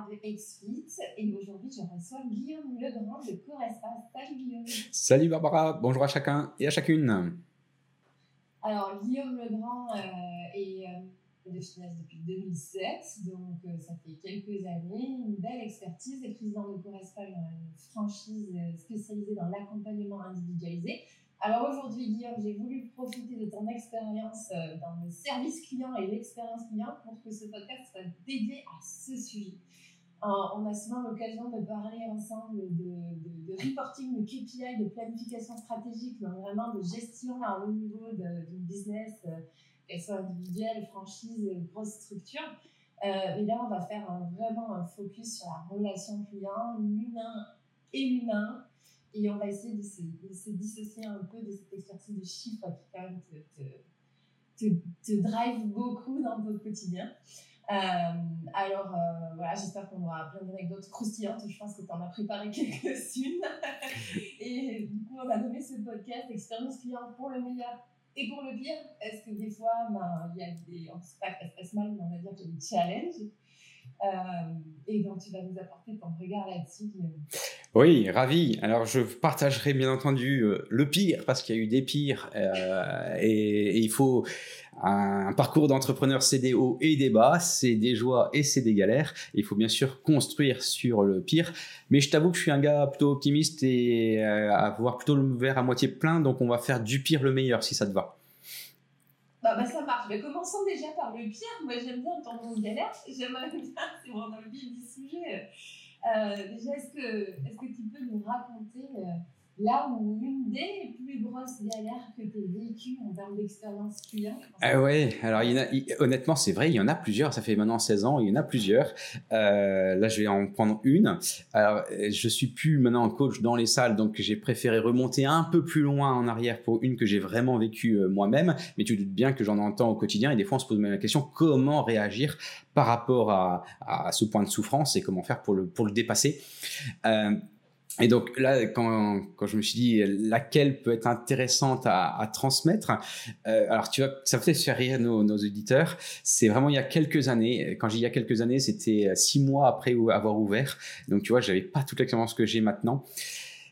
de XFIT et aujourd'hui je reçois Guillaume Legrand de Correspa. Salut Guillaume. Salut Barbara, bonjour à chacun et à chacune. Alors Guillaume Legrand euh, est euh, de finesse depuis 2007, donc euh, ça fait quelques années, une belle expertise, est président de Correspa, une franchise euh, spécialisée dans l'accompagnement individualisé. Alors aujourd'hui, Guillaume, j'ai voulu profiter de ton expérience dans le service client et l'expérience client pour que ce podcast soit dédié à ce sujet. Euh, on a souvent l'occasion de parler ensemble de, reporting, de KPI, de planification stratégique, mais vraiment de gestion à haut niveau d'une business, euh, qu'elle soit individuelle, franchise, grosse structure. Euh, mais là, on va faire vraiment un focus sur la relation client, l'humain et l'humain, et on va essayer de se, dissocier un peu de cette expertise de chiffres qui quand même te, drive beaucoup dans ton quotidien. Euh, alors euh, voilà, j'espère qu'on aura plein d'anecdotes croustillantes. Je pense que tu en as préparé quelques-unes. et du coup, on a nommé ce podcast Expérience client pour le meilleur et pour le pire. Est-ce que des fois, ben, il y a des. On ne sait pas que ça se passe mal, mais on va dire qu'il y a des challenges. Euh, et donc, tu vas nous apporter ton regard là-dessus. Oui, ravi. Alors je partagerai bien entendu le pire parce qu'il y a eu des pires et il faut un parcours d'entrepreneur, c'est des hauts et des bas, c'est des joies et c'est des galères. Il faut bien sûr construire sur le pire, mais je t'avoue que je suis un gars plutôt optimiste et euh, à voir plutôt le verre à moitié plein, donc on va faire du pire le meilleur si ça te va. Bah, bah, ça marche. Mais commençons déjà par le pire. Moi, j'aime bien nom de galère. J'aimerais bien, c'est vraiment le vif du sujet. Euh, déjà, est-ce que, est que tu peux nous raconter euh, là où une des plus grosses galères que tu as vécues en termes d'expérience client Ah ouais, alors y a, honnêtement, c'est vrai, il y en a plusieurs. Ça fait maintenant 16 ans, il y en a plusieurs. Euh, là, je vais en prendre une. Alors, je suis plus maintenant coach dans les salles, donc j'ai préféré remonter un peu plus loin en arrière pour une que j'ai vraiment vécue euh, moi-même. Mais tu te doutes bien que j'en entends au quotidien et des fois, on se pose même la question comment réagir par rapport à, à ce point de souffrance et comment faire pour le, pour le dépasser. Euh, et donc là, quand, je me suis dit laquelle peut être intéressante à, transmettre, euh, alors tu vas, ça peut-être faire rire nos, nos auditeurs. C'est vraiment il y a quelques années. Quand j'ai il y a quelques années, c'était six mois après avoir ouvert. Donc tu vois, j'avais pas toute l'expérience que j'ai maintenant.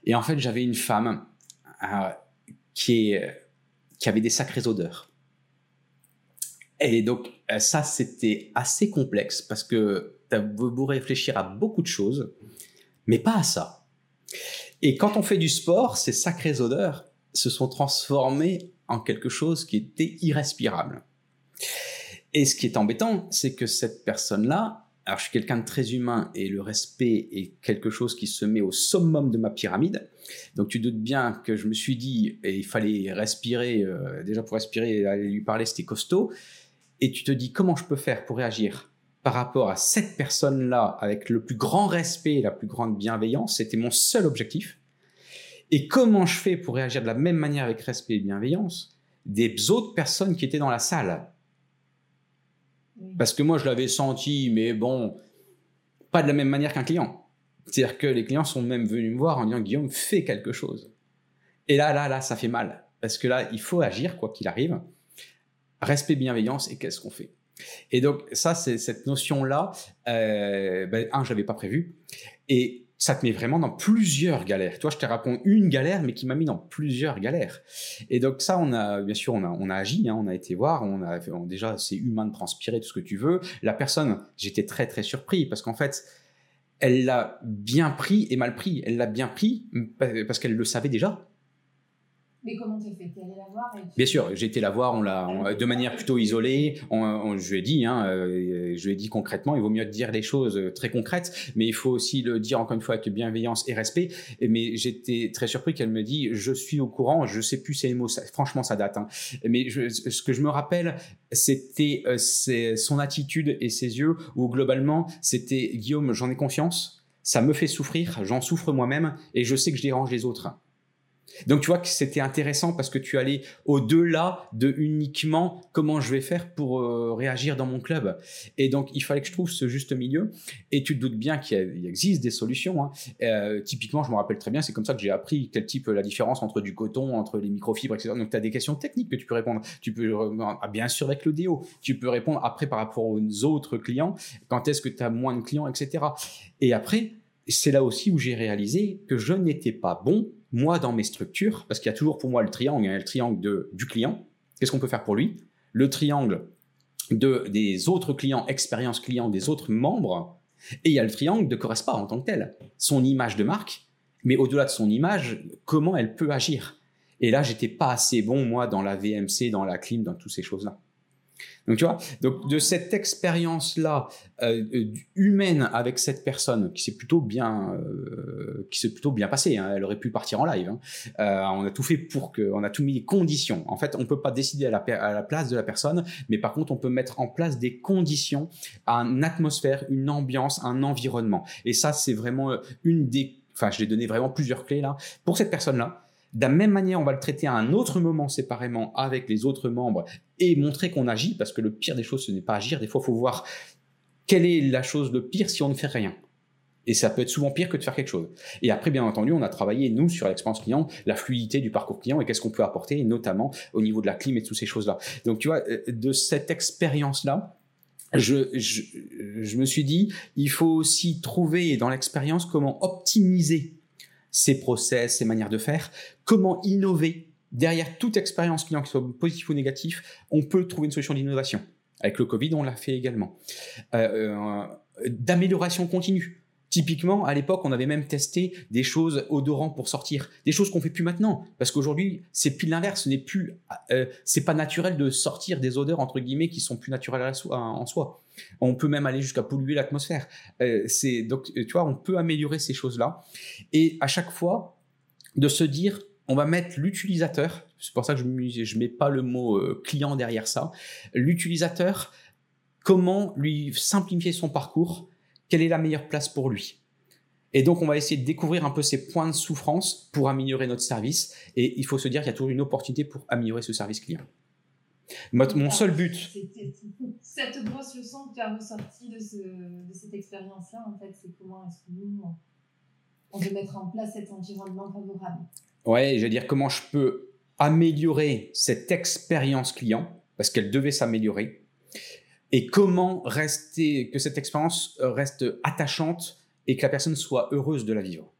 Et en fait, j'avais une femme euh, qui qui avait des sacrées odeurs. Et donc euh, ça, c'était assez complexe parce que tu as beau réfléchir à beaucoup de choses, mais pas à ça. Et quand on fait du sport, ces sacrées odeurs se sont transformées en quelque chose qui était irrespirable. Et ce qui est embêtant, c'est que cette personne-là, alors je suis quelqu'un de très humain et le respect est quelque chose qui se met au summum de ma pyramide. Donc tu doutes bien que je me suis dit, et il fallait respirer, euh, déjà pour respirer, aller lui parler, c'était costaud. Et tu te dis, comment je peux faire pour réagir? Par rapport à cette personne-là avec le plus grand respect et la plus grande bienveillance C'était mon seul objectif. Et comment je fais pour réagir de la même manière avec respect et bienveillance des autres personnes qui étaient dans la salle? Parce que moi, je l'avais senti, mais bon, pas de la même manière qu'un client. C'est-à-dire que les clients sont même venus me voir en disant Guillaume, fais quelque chose. Et là, là, là, ça fait mal. Parce que là, il faut agir, quoi qu'il arrive. Respect, bienveillance, et qu'est-ce qu'on fait? Et donc, ça, c'est cette notion-là, euh, ben, un, je l'avais pas prévu. Et ça te met vraiment dans plusieurs galères. Toi, je te raconte une galère, mais qui m'a mis dans plusieurs galères. Et donc ça, on a bien sûr, on a, on a agi, hein, on a été voir, on a déjà, c'est humain de transpirer tout ce que tu veux. La personne, j'étais très très surpris parce qu'en fait, elle l'a bien pris et mal pris. Elle l'a bien pris parce qu'elle le savait déjà. Mais comment t'as fait? T'es allé la voir Bien sûr, j'ai été la voir, on l'a de manière plutôt isolée. Je lui ai dit, hein, euh, je lui ai dit concrètement, il vaut mieux dire les choses euh, très concrètes, mais il faut aussi le dire encore une fois avec bienveillance et respect. Mais j'étais très surpris qu'elle me dit, je suis au courant, je sais plus ces mots, franchement ça date. hein. Mais ce que je me rappelle, c'était euh, son attitude et ses yeux, où globalement c'était Guillaume, j'en ai confiance, ça me fait souffrir, j'en souffre moi-même, et je sais que je dérange les autres. Donc tu vois que c'était intéressant parce que tu allais au-delà de uniquement comment je vais faire pour euh, réagir dans mon club. Et donc il fallait que je trouve ce juste milieu. Et tu te doutes bien qu'il existe des solutions. hein. Euh, typiquement, je me rappelle très bien, c'est comme ça que j'ai appris quel type la différence entre du coton, entre les microfibres, etc. Donc tu as des questions techniques que tu peux répondre. Tu peux euh, ah, bien sûr avec le déo. Tu peux répondre après par rapport aux autres clients. Quand est-ce que tu as moins de clients, etc. Et après, c'est là aussi où j'ai réalisé que je n'étais pas bon, moi, dans mes structures, parce qu'il y a toujours pour moi le triangle, le triangle de, du client, qu'est-ce qu'on peut faire pour lui? Le triangle de, des autres clients, expérience client des autres membres, et il y a le triangle de Correspa en tant que tel, son image de marque, mais au-delà de son image, comment elle peut agir? Et là, j'étais pas assez bon, moi, dans la VMC, dans la clim, dans toutes ces choses-là. Donc, tu vois, donc de cette expérience-là euh, euh, humaine avec cette personne qui s'est plutôt bien, euh, qui s'est plutôt bien passée. hein. Elle aurait pu partir en live. hein. Euh, on a tout fait pour que, on a tout mis les conditions. En fait, on peut pas décider à la, place de la personne, mais par contre, on peut mettre en place des conditions, une atmosphère, une ambiance, un environnement. Et ça, c'est vraiment euh, une des, enfin, je l'ai donné vraiment plusieurs clés là pour cette personne-là. De la même manière, on va le traiter à un autre moment séparément avec les autres membres et montrer qu'on agit, parce que le pire des choses, ce n'est pas agir. Des fois, il faut voir quelle est la chose le pire si on ne fait rien. Et ça peut être souvent pire que de faire quelque chose. Et après, bien entendu, on a travaillé, nous, sur l'expérience client, la fluidité du parcours client et qu'est-ce qu'on peut apporter, notamment au niveau de la clim et de toutes ces choses-là. Donc, tu vois, euh, de cette expérience-là, je, je, je me suis dit, il faut aussi trouver dans l'expérience comment optimiser ses process, ses manières de faire, comment innover. Derrière toute expérience client, que soit positif ou négatif, on peut trouver une solution d'innovation. Avec le Covid, on l'a fait également. Euh, euh, D'amélioration continue. Typiquement, à l'époque, on avait même testé des choses odorants pour sortir, des choses qu'on fait plus maintenant, parce qu'aujourd'hui, c'est pile l'inverse. Ce n'est plus, euh, c'est pas naturel de sortir des odeurs entre guillemets qui sont plus naturelles en soi. On peut même aller jusqu'à polluer l'atmosphère. Euh, donc, tu vois, on peut améliorer ces choses-là, et à chaque fois, de se dire, on va mettre l'utilisateur. C'est pour ça que je ne mets pas le mot euh, client derrière ça. L'utilisateur, comment lui simplifier son parcours quelle est la meilleure place pour lui. Et donc, on va essayer de découvrir un peu ses points de souffrance pour améliorer notre service. Et il faut se dire qu'il y a toujours une opportunité pour améliorer ce service client. Mon, mon seul but. Cette grosse leçon que tu as ressortie de, ce, de cette expérience-là, en fait, c'est comment est-ce que nous, on, peut mettre en place cet environnement favorable. Ouais, je vais dire comment je peux améliorer cette expérience client, parce qu'elle devait s'améliorer, et comment rester, que cette expérience reste attachante et que la personne soit heureuse de la vivre.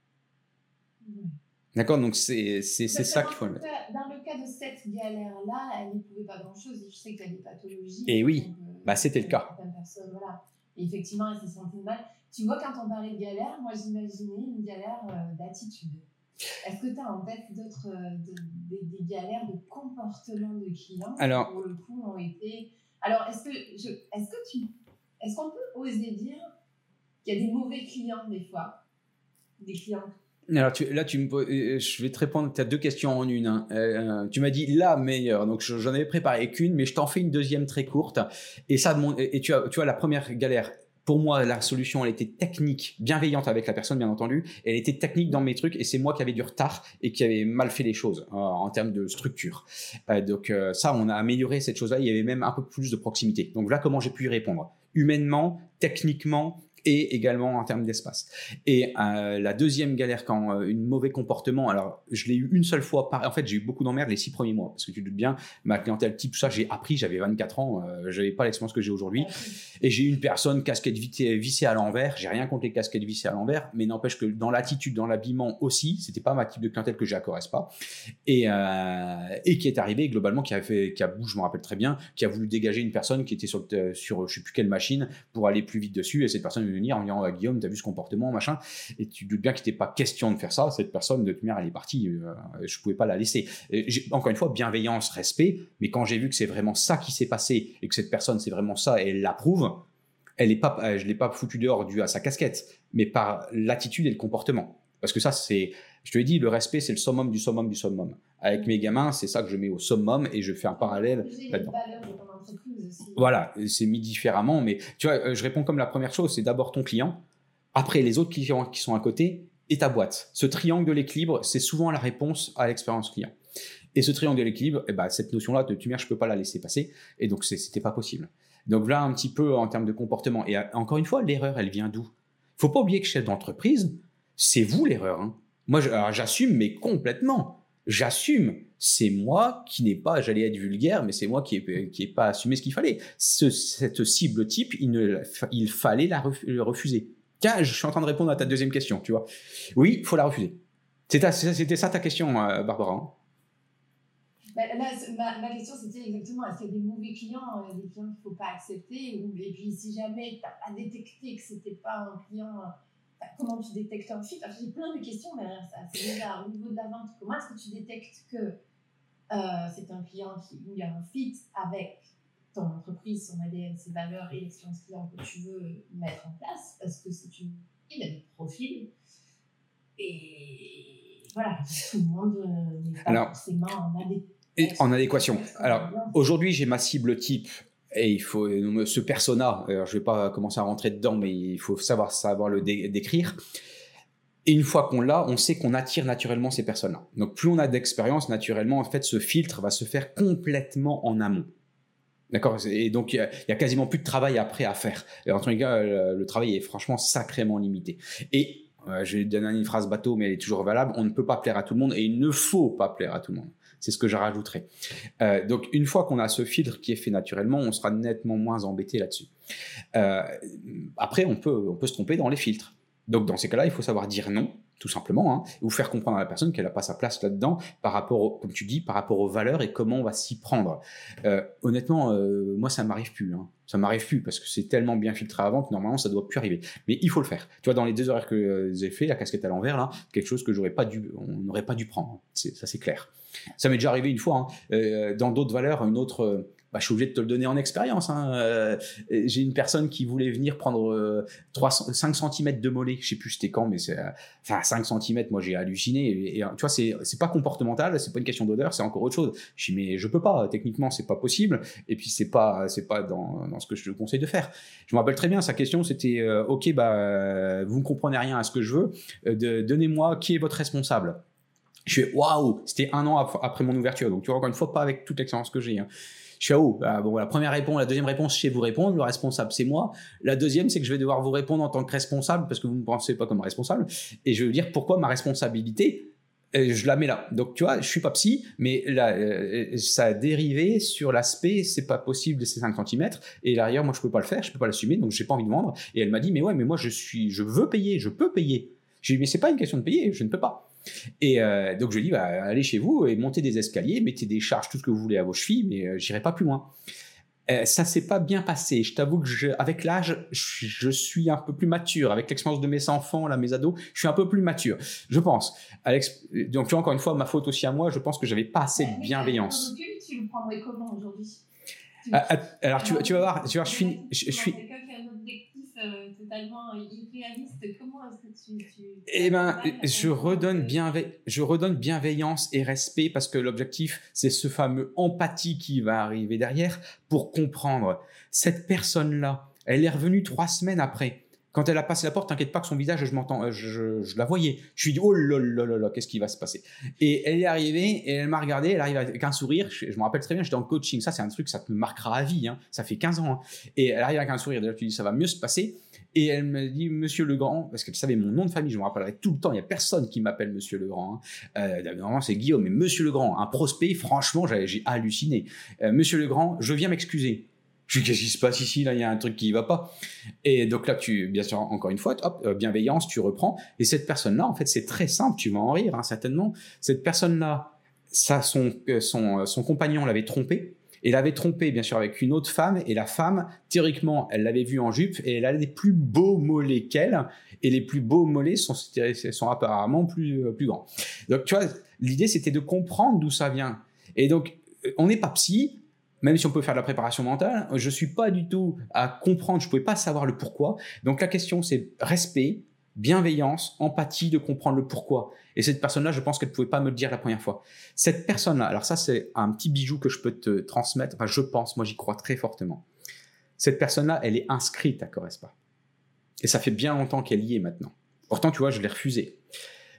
D'accord? Donc, c'est ça qu'il faut le mettre. Dans le cas de cette galère-là, elle n'y pouvait pas grand-chose. Je sais qu'il y a des pathologies. Et oui, donc, euh, bah, c'était le cas. voilà. Et effectivement, elle s'est sentie mal. Tu vois, quand on parlait de galère, moi j'imaginais une galère euh, d'attitude. Est-ce que tu as en tête d'autres euh, de- des, des galères de comportement de clients Alors- qui, pour le coup, ont été. Alors, est-ce que, je... est-ce que tu. Est-ce qu'on peut oser dire qu'il y a des mauvais clients des fois? Des clients Alors tu, là, tu me, euh, je vais te répondre. Tu as deux questions en une. hein. Euh, tu m'as dit la meilleure, donc je- j'en avais préparé qu'une, mais je t'en fais une deuxième très courte. Et ça, et tu as, tu vois, la première galère. Pour moi, la solution, elle était technique, bienveillante avec la personne, bien entendu. Elle était technique dans mes trucs, et c'est moi qui avais du retard et qui avait mal fait les choses euh, en termes de structure. Euh, donc euh, ça, on a amélioré cette chose-là. Il y avait même un peu plus de proximité. Donc voilà comment j'ai pu y répondre, humainement, techniquement et également en termes d'espace. Et euh, la deuxième galère, quand euh, une mauvais comportement, alors je l'ai eu une seule fois, par... en fait j'ai eu beaucoup d'emmerdes les six premiers mois, parce que tu te doutes bien, ma clientèle type, tout ça, j'ai appris, j'avais 24 ans, euh, j'avais pas l'expérience que j'ai aujourd'hui, et j'ai eu une personne casquette vissée, à l'envers, j'ai rien contre les casquettes vissées à l'envers, mais n'empêche que dans l'attitude, dans l'habillement aussi, c'était pas ma type de clientèle que j'ai à Correspa, et, euh, et qui est arrivé globalement, qui a fait, qui a, je me rappelle très bien, qui a voulu dégager une personne qui était sur, le- sur je sais plus quelle machine pour aller plus vite dessus, et cette personne de venir en disant, ah, Guillaume, t'as vu ce comportement, machin, et tu doutes bien qu'il n'était pas question de faire ça. Cette personne, de toute manière, elle est partie. Euh, je pouvais pas la laisser. encore une fois, bienveillance, respect. Mais quand j'ai vu que c'est vraiment ça qui s'est passé et que cette personne, c'est vraiment ça et elle l'approuve, elle est pas, euh, je l'ai pas foutu dehors dû à sa casquette, mais par l'attitude et le comportement. Parce que ça, c'est, je te l'ai dit, le respect, c'est le summum du summum du summum. Avec mes gamins, c'est ça que je mets au summum et je fais un parallèle là-dedans. Voilà, c'est mis différemment, mais tu vois, euh, je réponds comme la première chose, c'est d'abord ton client, après les autres clients qui sont à côté et ta boîte. Ce triangle de l'équilibre, c'est souvent la réponse à l'expérience client. Et ce triangle de l'équilibre, eh ben, cette notion-là de tumeur, je peux pas la laisser passer, et donc c'était pas possible. Donc là, un petit peu en termes de comportement. Et euh, encore une fois, l'erreur, elle vient d'où? Faut pas oublier que chef d'entreprise, c'est vous l'erreur. Hein. Moi, j'assume, mais complètement. J'assume. C'est moi qui n'ai pas, j'allais être vulgaire, mais c'est moi qui n'ai pas assumé ce qu'il fallait. cette cible type, il, fallait la refuser. Tiens, je suis en train de répondre à ta deuxième question, tu vois. Oui, il faut la refuser. C'était ça ta question, euh, Barbara. Hein? Bah, ma, question, c'était exactement est-ce qu'il y a des mauvais clients, euh, des clients qu'il ne faut pas accepter Et puis, si jamais tu n'as pas détecté que ce n'était pas un client, bah, comment tu détectes un fit J'ai plein de questions derrière ça. C'est déjà au niveau de la vente, comment est-ce que tu détectes que euh, c'est un client qui, où il y a un fit avec ton entreprise, son ADN, ses valeurs et l'expérience client que tu veux mettre en place? Parce que c'est une il a des profils. Et voilà, tout le monde euh, n'est pas forcément en adéquation en adéquation. Alors, aujourd'hui, j'ai ma cible type et il faut ce persona. Alors, je vais pas commencer à rentrer dedans, mais il faut savoir savoir le décrire. Et une fois qu'on l'a, on sait qu'on attire naturellement ces personnes-là. Donc, plus on a d'expérience, naturellement, en fait, ce filtre va se faire complètement en amont. D'accord? Et donc, il y, a quasiment plus de travail après à faire. Et en tout cas, le, travail est franchement sacrément limité. Et euh, je vais donner une phrase bateau, mais elle est toujours valable. On ne peut pas plaire à tout le monde et il ne faut pas plaire à tout le monde. C'est ce que je rajouterai. Euh, donc, une fois qu'on a ce filtre qui est fait naturellement, on sera nettement moins embêté là-dessus. Euh, après, on peut, on peut se tromper dans les filtres. Donc, dans ces cas-là, il faut savoir dire non tout simplement, hein, ou faire comprendre à la personne qu'elle n'a pas sa place là-dedans par rapport, comme tu dis, par rapport aux valeurs et comment on va s'y prendre. Euh, honnêtement, euh, moi, ça m'arrive plus. Hein. Ça m'arrive plus parce que c'est tellement bien filtré avant que normalement, ça doit plus arriver. Mais il faut le faire. Tu vois, dans les deux horaires que euh, j'ai fait, la casquette à l'envers, là, quelque chose que j'aurais pas dû, on n'aurait pas dû prendre. Ça, c'est clair. Ça m'est déjà arrivé une fois. Hein. dans d'autres valeurs, une autre bah, je suis obligé de te le donner en expérience. Hein. Euh, j'ai une personne qui voulait venir prendre euh, 3, 5 cm de mollet. Je sais plus c'était quand, mais c'est euh, enfin 5 cm. Moi, j'ai halluciné. Et, tu vois, c'est c'est pas comportemental, c'est pas une question d'odeur, c'est encore autre chose. Je dis mais je peux pas. Techniquement, c'est pas possible. Et puis c'est pas c'est pas dans, dans ce que je te conseille de faire. Je me rappelle très bien sa question. C'était euh, ok, bah vous ne comprenez rien à ce que je veux. Donnez-moi qui est votre responsable? Je fais waouh, c'était un an après mon ouverture. Donc tu vois encore une fois pas avec toute l'expérience que j'ai. Hein. Je suis à où ah, Bon, la première réponse, la deuxième réponse, je sais vous répondre. Le responsable, c'est moi. La deuxième, c'est que je vais devoir vous répondre en tant que responsable parce que vous ne me pensez pas comme responsable. Et je veux dire pourquoi ma responsabilité, euh, je la mets là. Donc, tu vois, je suis pas psy, mais euh, ça a dérivé sur l'aspect, c'est pas possible de ces 5 cm. Et derrière, moi, je peux pas le faire, je peux pas l'assumer, donc j'ai pas envie de vendre. Et elle m'a dit, mais ouais, mais moi, je suis, je veux payer, je peux payer. J'ai dit, mais c'est pas une question de payer, je ne peux pas. Et euh, donc je lui dis, bah, allez chez vous et montez des escaliers, mettez des charges, tout ce que vous voulez à vos chevilles, mais euh, j'irai pas plus loin. Euh, ça s'est pas bien passé. Je t'avoue que je, avec l'âge, je, suis un peu plus mature. Avec l'expérience de mes enfants, là, mes ados, je suis un peu plus mature. Je pense. Alex, donc tu vois encore une fois ma faute aussi à moi. Je pense que j'avais pas assez de bienveillance. Tu le prendrais comment aujourd'hui? Ah, Alors tu, tu, vas voir, tu vois, je suis, je suis euh, totalement irréaliste. Comment est-ce que tu. eh ben, je redonne, je redonne bienveillance et respect parce que l'objectif, c'est ce fameux empathie qui va arriver derrière pour comprendre. Cette personne-là, elle est revenue trois semaines après. Quand elle a passé la porte, t'inquiète pas que son visage, je m'entends, euh, je, la voyais. Je suis dit, oh là là là là, qu'est-ce qui va se passer? Et elle est arrivée et elle m'a regardé, elle arrive avec un sourire. Je, me rappelle très bien, j'étais en coaching. Ça, c'est un truc, ça te marquera à vie. Hein. Ça fait 15 ans. Hein. Et elle arrive avec un sourire. Déjà, tu dis, ça va mieux se passer. Et elle me dit, Monsieur Legrand, parce qu'elle savait mon nom de famille, je me rappellerai tout le temps. Il y a personne qui m'appelle Monsieur Legrand. Hein. Euh, normalement, c'est Guillaume, mais Monsieur Legrand, un prospect. Franchement, j'ai halluciné. Euh, Monsieur Legrand, je viens m'excuser. Je dis, qu'est-ce qui se passe ici Là, il y a un truc qui ne va pas. Et donc là, tu, bien sûr, encore une fois, hop, euh, bienveillance, tu reprends. Et cette personne-là, en fait, c'est très simple. Tu vas en rire, hein, certainement. Cette personne-là, ça, son, euh, son, euh, son compagnon l'avait trompé. Et il avait trompé, bien sûr, avec une autre femme. Et la femme, théoriquement, elle l'avait vue en jupe et elle a des plus beaux mollets qu'elle. Et les plus beaux mollets sont, sont apparemment plus, plus grands. Donc, tu vois, l'idée, c'était de comprendre d'où ça vient. Et donc, on n'est pas psy, même si on peut faire de la préparation mentale. Je suis pas du tout à comprendre, je pouvais pas savoir le pourquoi. Donc, la question, c'est respect, bienveillance, empathie de comprendre le pourquoi. Et cette personne-là, je pense qu'elle ne pouvait pas me le dire la première fois. Cette personne-là, alors ça c'est un petit bijou que je peux te transmettre, enfin je pense, moi j'y crois très fortement. Cette personne-là, elle est inscrite à Correspa. Et ça fait bien longtemps qu'elle y est maintenant. Pourtant, tu vois, je l'ai refusé.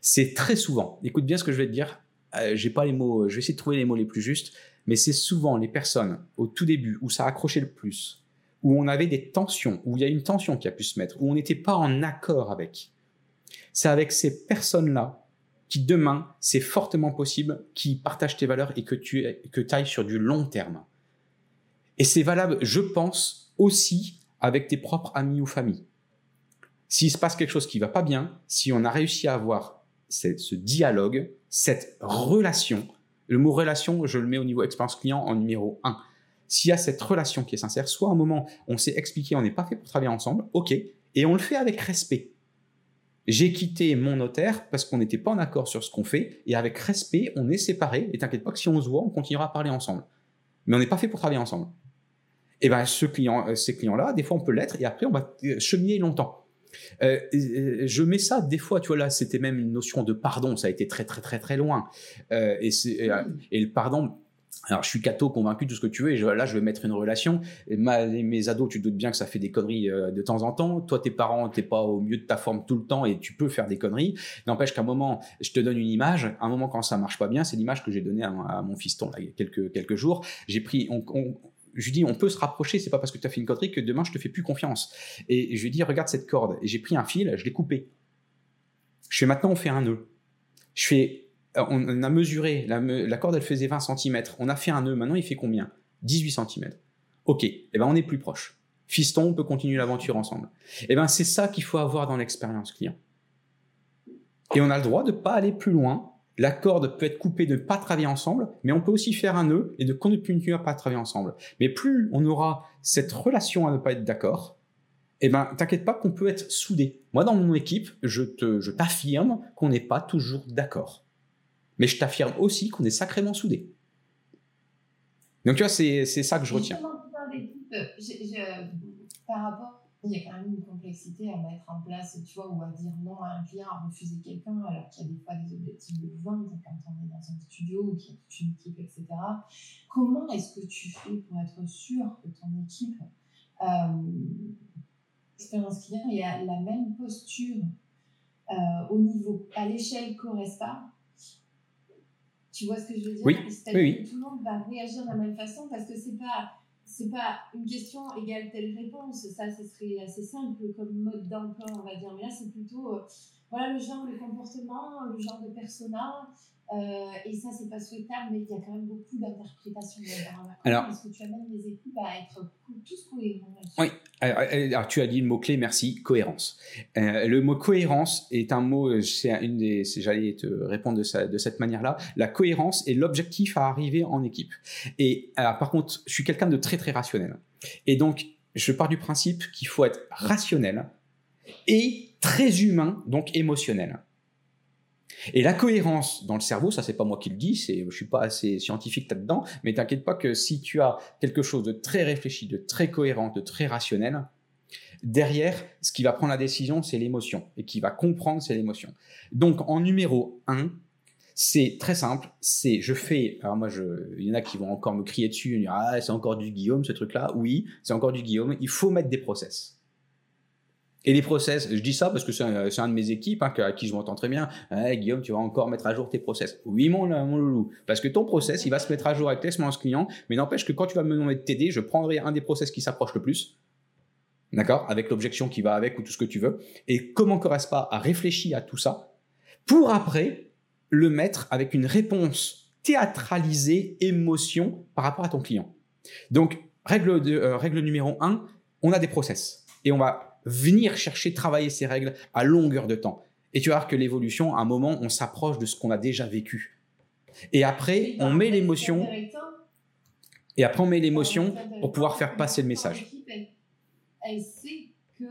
C'est très souvent, écoute bien ce que je vais te dire, euh, j'ai pas les mots, je vais essayer de trouver les mots les plus justes, mais c'est souvent les personnes au tout début où ça a accroché le plus, où on avait des tensions, où il y a une tension qui a pu se mettre, où on n'était pas en accord avec. C'est avec ces personnes-là qui demain, c'est fortement possible, qui partagent tes valeurs et que tu que ailles sur du long terme. Et c'est valable, je pense, aussi avec tes propres amis ou familles. S'il se passe quelque chose qui va pas bien, si on a réussi à avoir ce dialogue, cette relation, le mot relation, je le mets au niveau expérience client en numéro 1 s'il y a cette relation qui est sincère, soit un moment, on s'est expliqué, on n'est pas fait pour travailler ensemble, ok, et on le fait avec respect. J'ai quitté mon notaire parce qu'on n'était pas en accord sur ce qu'on fait, et avec respect, on est séparés, et t'inquiète pas que si on se voit, on continuera à parler ensemble. Mais on n'est pas fait pour travailler ensemble. Et ben, ce client, euh, ces clients-là, des fois, on peut l'être, et après, on va euh, cheminer longtemps. Euh, je mets ça des fois, tu vois là, c'était même une notion de pardon, ça a été très très très très loin. et, et, le pardon, alors, je suis catho, convaincu, tout ce que tu veux, et là, je vais mettre une relation. Et mes ados, tu te doutes bien que ça fait des conneries euh, de temps en temps. Toi, tes parents, t'es pas au mieux de ta forme tout le temps et tu peux faire des conneries. N'empêche qu'à un moment, je te donne une image. À un moment, quand ça marche pas bien, c'est l'image que j'ai donnée à, mon fiston il y a quelques, quelques jours. J'ai pris, on, je lui dis, on peut se rapprocher, c'est pas parce que tu as fait une connerie que demain je te fais plus confiance. Et je lui dis, regarde cette corde. Et j'ai pris un fil, je l'ai coupé. Je fais maintenant, on fait un nœud. Je fais euh, on a mesuré, la, corde elle faisait 20 cm, on a fait un nœud, maintenant il fait combien? 18 cm. Ok, et eh ben on est plus proche. Fiston, on peut continuer l'aventure ensemble. Et eh ben c'est ça qu'il faut avoir dans l'expérience client. Et on a le droit de pas aller plus loin. La corde peut être coupée de ne pas travailler ensemble, mais on peut aussi faire un nœud et de continuer à pas travailler ensemble. Mais plus on aura cette relation à ne pas être d'accord, eh ben, t'inquiète pas qu'on peut être soudé. Moi, dans mon équipe, je te, je t'affirme qu'on n'est pas toujours d'accord. Mais je t'affirme aussi qu'on est sacrément soudés. Donc tu vois, c'est, ça que je retiens. Euh, par rapport, il y a quand même une complexité à mettre en place, tu vois, ou à dire non à un client, à refuser quelqu'un, alors qu'il y a des fois des objectifs de vente quand on est dans un studio ou qu'il y a toute une équipe, etc. Comment est-ce que tu fais pour être sûr que ton équipe, euh, expérience client, ait la même posture euh, au niveau, à l'échelle Coresta tu vois ce que je veux dire? Oui, oui, Tout le monde va réagir de la même façon parce que c'est pas c'est pas une question égale telle réponse. Ça, ce serait assez simple comme mode d'emploi, on va dire. Mais là, c'est plutôt euh, voilà le genre de comportement, le genre de persona, euh, et ça, c'est pas souhaitable, mais il y a quand même beaucoup d'interprétations. Alors, est-ce que tu amènes les équipes à être tous cohérents Oui, alors, tu as dit le mot-clé, merci, cohérence. Euh, le mot cohérence est un mot, euh, c'est une des, j'allais te répondre de, de cette manière-là. La cohérence est l'objectif à arriver en équipe. Et alors, par contre, je suis quelqu'un de très très rationnel. Et donc, je pars du principe qu'il faut être rationnel et très humain, donc émotionnel. Et la cohérence dans le cerveau, ça c'est pas moi qui le dis, c'est, je suis pas assez scientifique là-dedans, mais t'inquiète pas que si tu as quelque chose de très réfléchi, de très cohérent, de très rationnel, derrière, ce qui va prendre la décision, c'est l'émotion, et qui va comprendre, c'est l'émotion. Donc en numéro 1, c'est très simple, c'est je fais, alors moi je, il y en a qui vont encore me crier dessus, dire, ah c'est encore du Guillaume ce truc-là, oui, c'est encore du Guillaume, il faut mettre des process. Et les process, je dis ça parce que c'est un, de mes équipes hein, à qui je m'entends très bien. Eh, Guillaume, tu vas encore mettre à jour tes process. Oui, mon, loulou. Parce que ton process, il va se mettre à jour avec l'expérience client, mais n'empêche que quand tu vas me demander de t'aider, je prendrai un des process qui s'approche le plus. D'accord? Avec l'objection qui va avec ou tout ce que tu veux. Et comment pas a réfléchi à tout ça pour après le mettre avec une réponse théâtralisée, émotion par rapport à ton client? Donc, règle, euh, règle numéro un, on a des process. Et on va venir chercher, travailler ces règles à longueur de temps. Et tu vas voir que l'évolution, à un moment, on s'approche de ce qu'on a déjà vécu. Et après, on met l'émotion. Et après, on met l'émotion pour pouvoir faire passer le message. Elle, elle sait que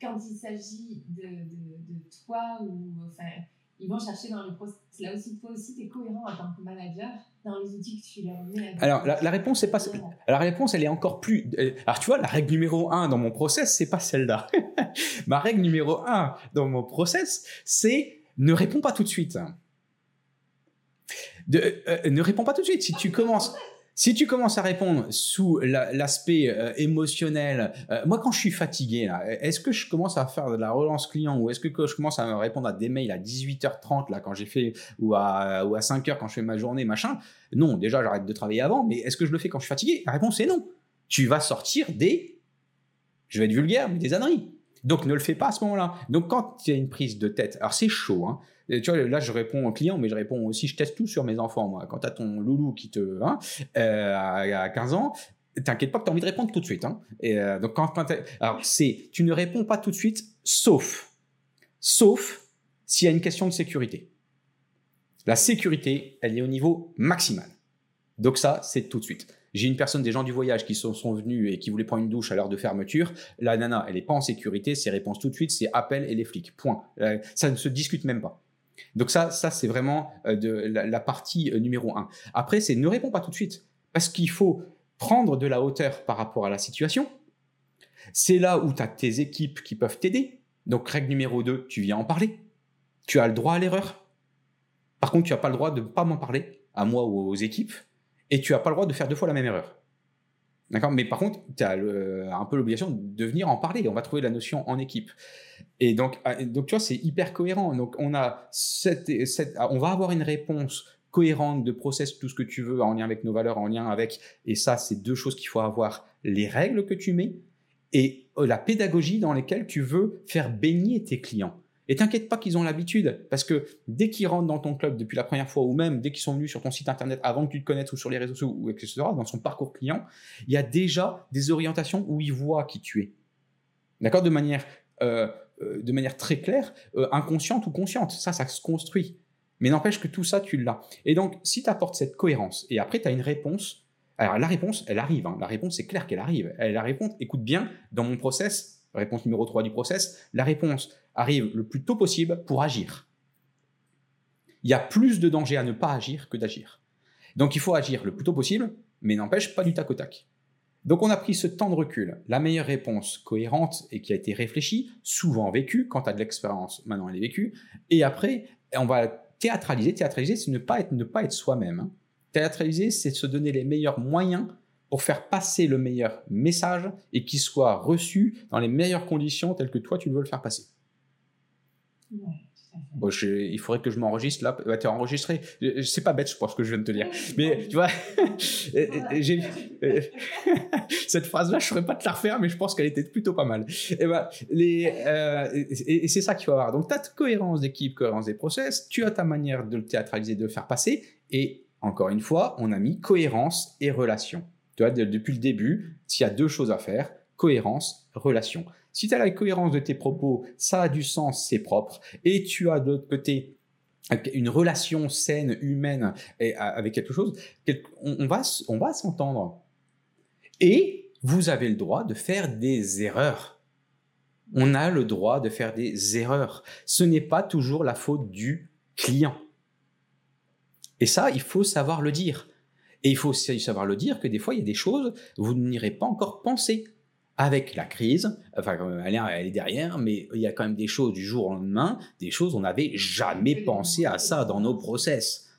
quand il s'agit de, de, de toi ou enfin ils vont chercher dans le process. Là aussi, toi aussi, tu es cohérent en tant que manager dans les outils que tu leur mets. Alors, la, la réponse, c'est pas. Alors, la réponse, elle est encore plus. euh, Alors, tu vois, la règle numéro un dans mon process, c'est pas celle-là. Ma règle numéro un dans mon process, c'est ne réponds pas tout de suite. De- euh, ne réponds pas tout de suite. Si tu commences. Si tu commences à répondre sous la- l'aspect euh, émotionnel, euh, moi quand je suis fatigué, est-ce que je commence à faire de la relance client ou est-ce que que je commence à me répondre à des mails à 18h30 là quand j'ai fait ou à, ou à 5h quand je fais ma journée machin Non, déjà j'arrête de travailler avant, mais est-ce que je le fais quand je suis fatigué? La réponse est non. Tu vas sortir des, je vais être vulgaire, mais des âneries. Donc ne le fais pas à ce moment-là. Donc quand il y a une prise de tête, alors c'est chaud, hein. Là, je réponds aux clients, mais je réponds aussi, je teste tout sur mes enfants, moi. Quand tu as ton loulou qui te. Hein, euh, à à 15 ans, t'inquiète pas que tu as envie de répondre tout de suite. Hein. Euh, donc, t'as- c'est. Tu ne réponds pas tout de suite, sauf. Sauf s'il y a une question de sécurité. La sécurité, elle est au niveau maximal. Donc, ça, c'est tout de suite. J'ai une personne, des gens du voyage qui sont, sont venus et qui voulaient prendre une douche à l'heure de fermeture. La nana, elle n'est pas en sécurité, ses réponses tout de suite, c'est appel et les flics. Point. Euh, ça ne se discute même pas. Donc ça, ça c'est vraiment euh, de la, partie euh, numéro un. Après, c'est ne réponds pas tout de suite parce qu'il faut prendre de la hauteur par rapport à la situation. C'est là où tu as tes équipes qui peuvent t'aider. Donc règle numéro 2, tu viens en parler. Tu as le droit à l'erreur. Par contre, tu n'as pas le droit de ne pas m'en parler, à moi ou aux équipes, et tu n'as pas le droit de faire deux fois la même erreur. D'accord? Mais par contre, tu as un peu l'obligation de venir en parler. On va trouver la notion en équipe. Et donc, ah, donc tu vois, c'est hyper cohérent. Donc, on a cette- ah, on va avoir une réponse cohérente de process, tout ce que tu veux, en lien avec nos valeurs, en lien avec. Et ça, c'est deux choses qu'il faut avoir les règles que tu mets et euh, la pédagogie dans lesquelles tu veux faire baigner tes clients. Et t'inquiète pas qu'ils ont l'habitude, parce que dès qu'ils rentrent dans ton club depuis la première fois, ou même dès qu'ils sont venus sur ton site internet avant que tu te connaisses ou sur les réseaux sociaux, ou etc., dans son parcours client, il y a déjà des orientations où ils voient qui tu es. D'accord? De manière, euh, euh, de manière très claire, euh, inconsciente ou consciente. Ça, ça se construit. Mais n'empêche que tout ça, tu l'as. Et donc, si tu apportes cette cohérence, et après, tu as une réponse. Alors, la réponse, elle arrive. hein. La réponse, c'est clair qu'elle arrive. Elle, la réponse, écoute bien, dans mon process, réponse numéro 3 du process, la réponse arrive le plus tôt possible pour agir. Il y a plus de danger à ne pas agir que d'agir. Donc, il faut agir le plus tôt possible, mais n'empêche pas du tac au tac. Donc, on a pris ce temps de recul. La meilleure réponse cohérente et qui a été réfléchie, souvent vécue, quand tu as de l'expérience, maintenant elle est vécue. Et après, on va théâtraliser. Théâtraliser, c'est ne pas être, ne pas être soi-même. hein. Théâtraliser, c'est se donner les meilleurs moyens pour faire passer le meilleur message et qu'il soit reçu dans les meilleures conditions telles que toi tu veux le faire passer. Ouais. Bon, je- il faudrait que je m'enregistre là. Bah, t'es enregistré. C'est pas bête, je pense, ce que je viens de te dire. Mais tu vois, euh, cette phrase-là, je saurais pas te la refaire, mais je pense qu'elle était plutôt pas mal. Et ben, les, euh, et, et c'est ça qu'il faut avoir. Donc, tu as cohérence d'équipe, cohérence des process, tu as ta manière de le théâtraliser, de le faire passer, et encore une fois, on a mis cohérence et relation. Tu vois, de- depuis le début, s'il y a deux choses à faire, cohérence, relation. Si tu as la cohérence de tes propos, ça a du sens, c'est propre, et tu as de l'autre côté une relation saine, humaine avec quelque chose, on, va, s'entendre. Et vous avez le droit de faire des erreurs. On a le droit de faire des erreurs. Ce n'est pas toujours la faute du client. Et ça, il faut savoir le dire. Et il faut savoir le dire que des fois, il y a des choses, vous n'irez pas encore penser. Avec la crise, enfin, elle est, derrière, mais il y a quand même des choses du jour au lendemain, des choses, on n'avait jamais pensé à ça dans nos process.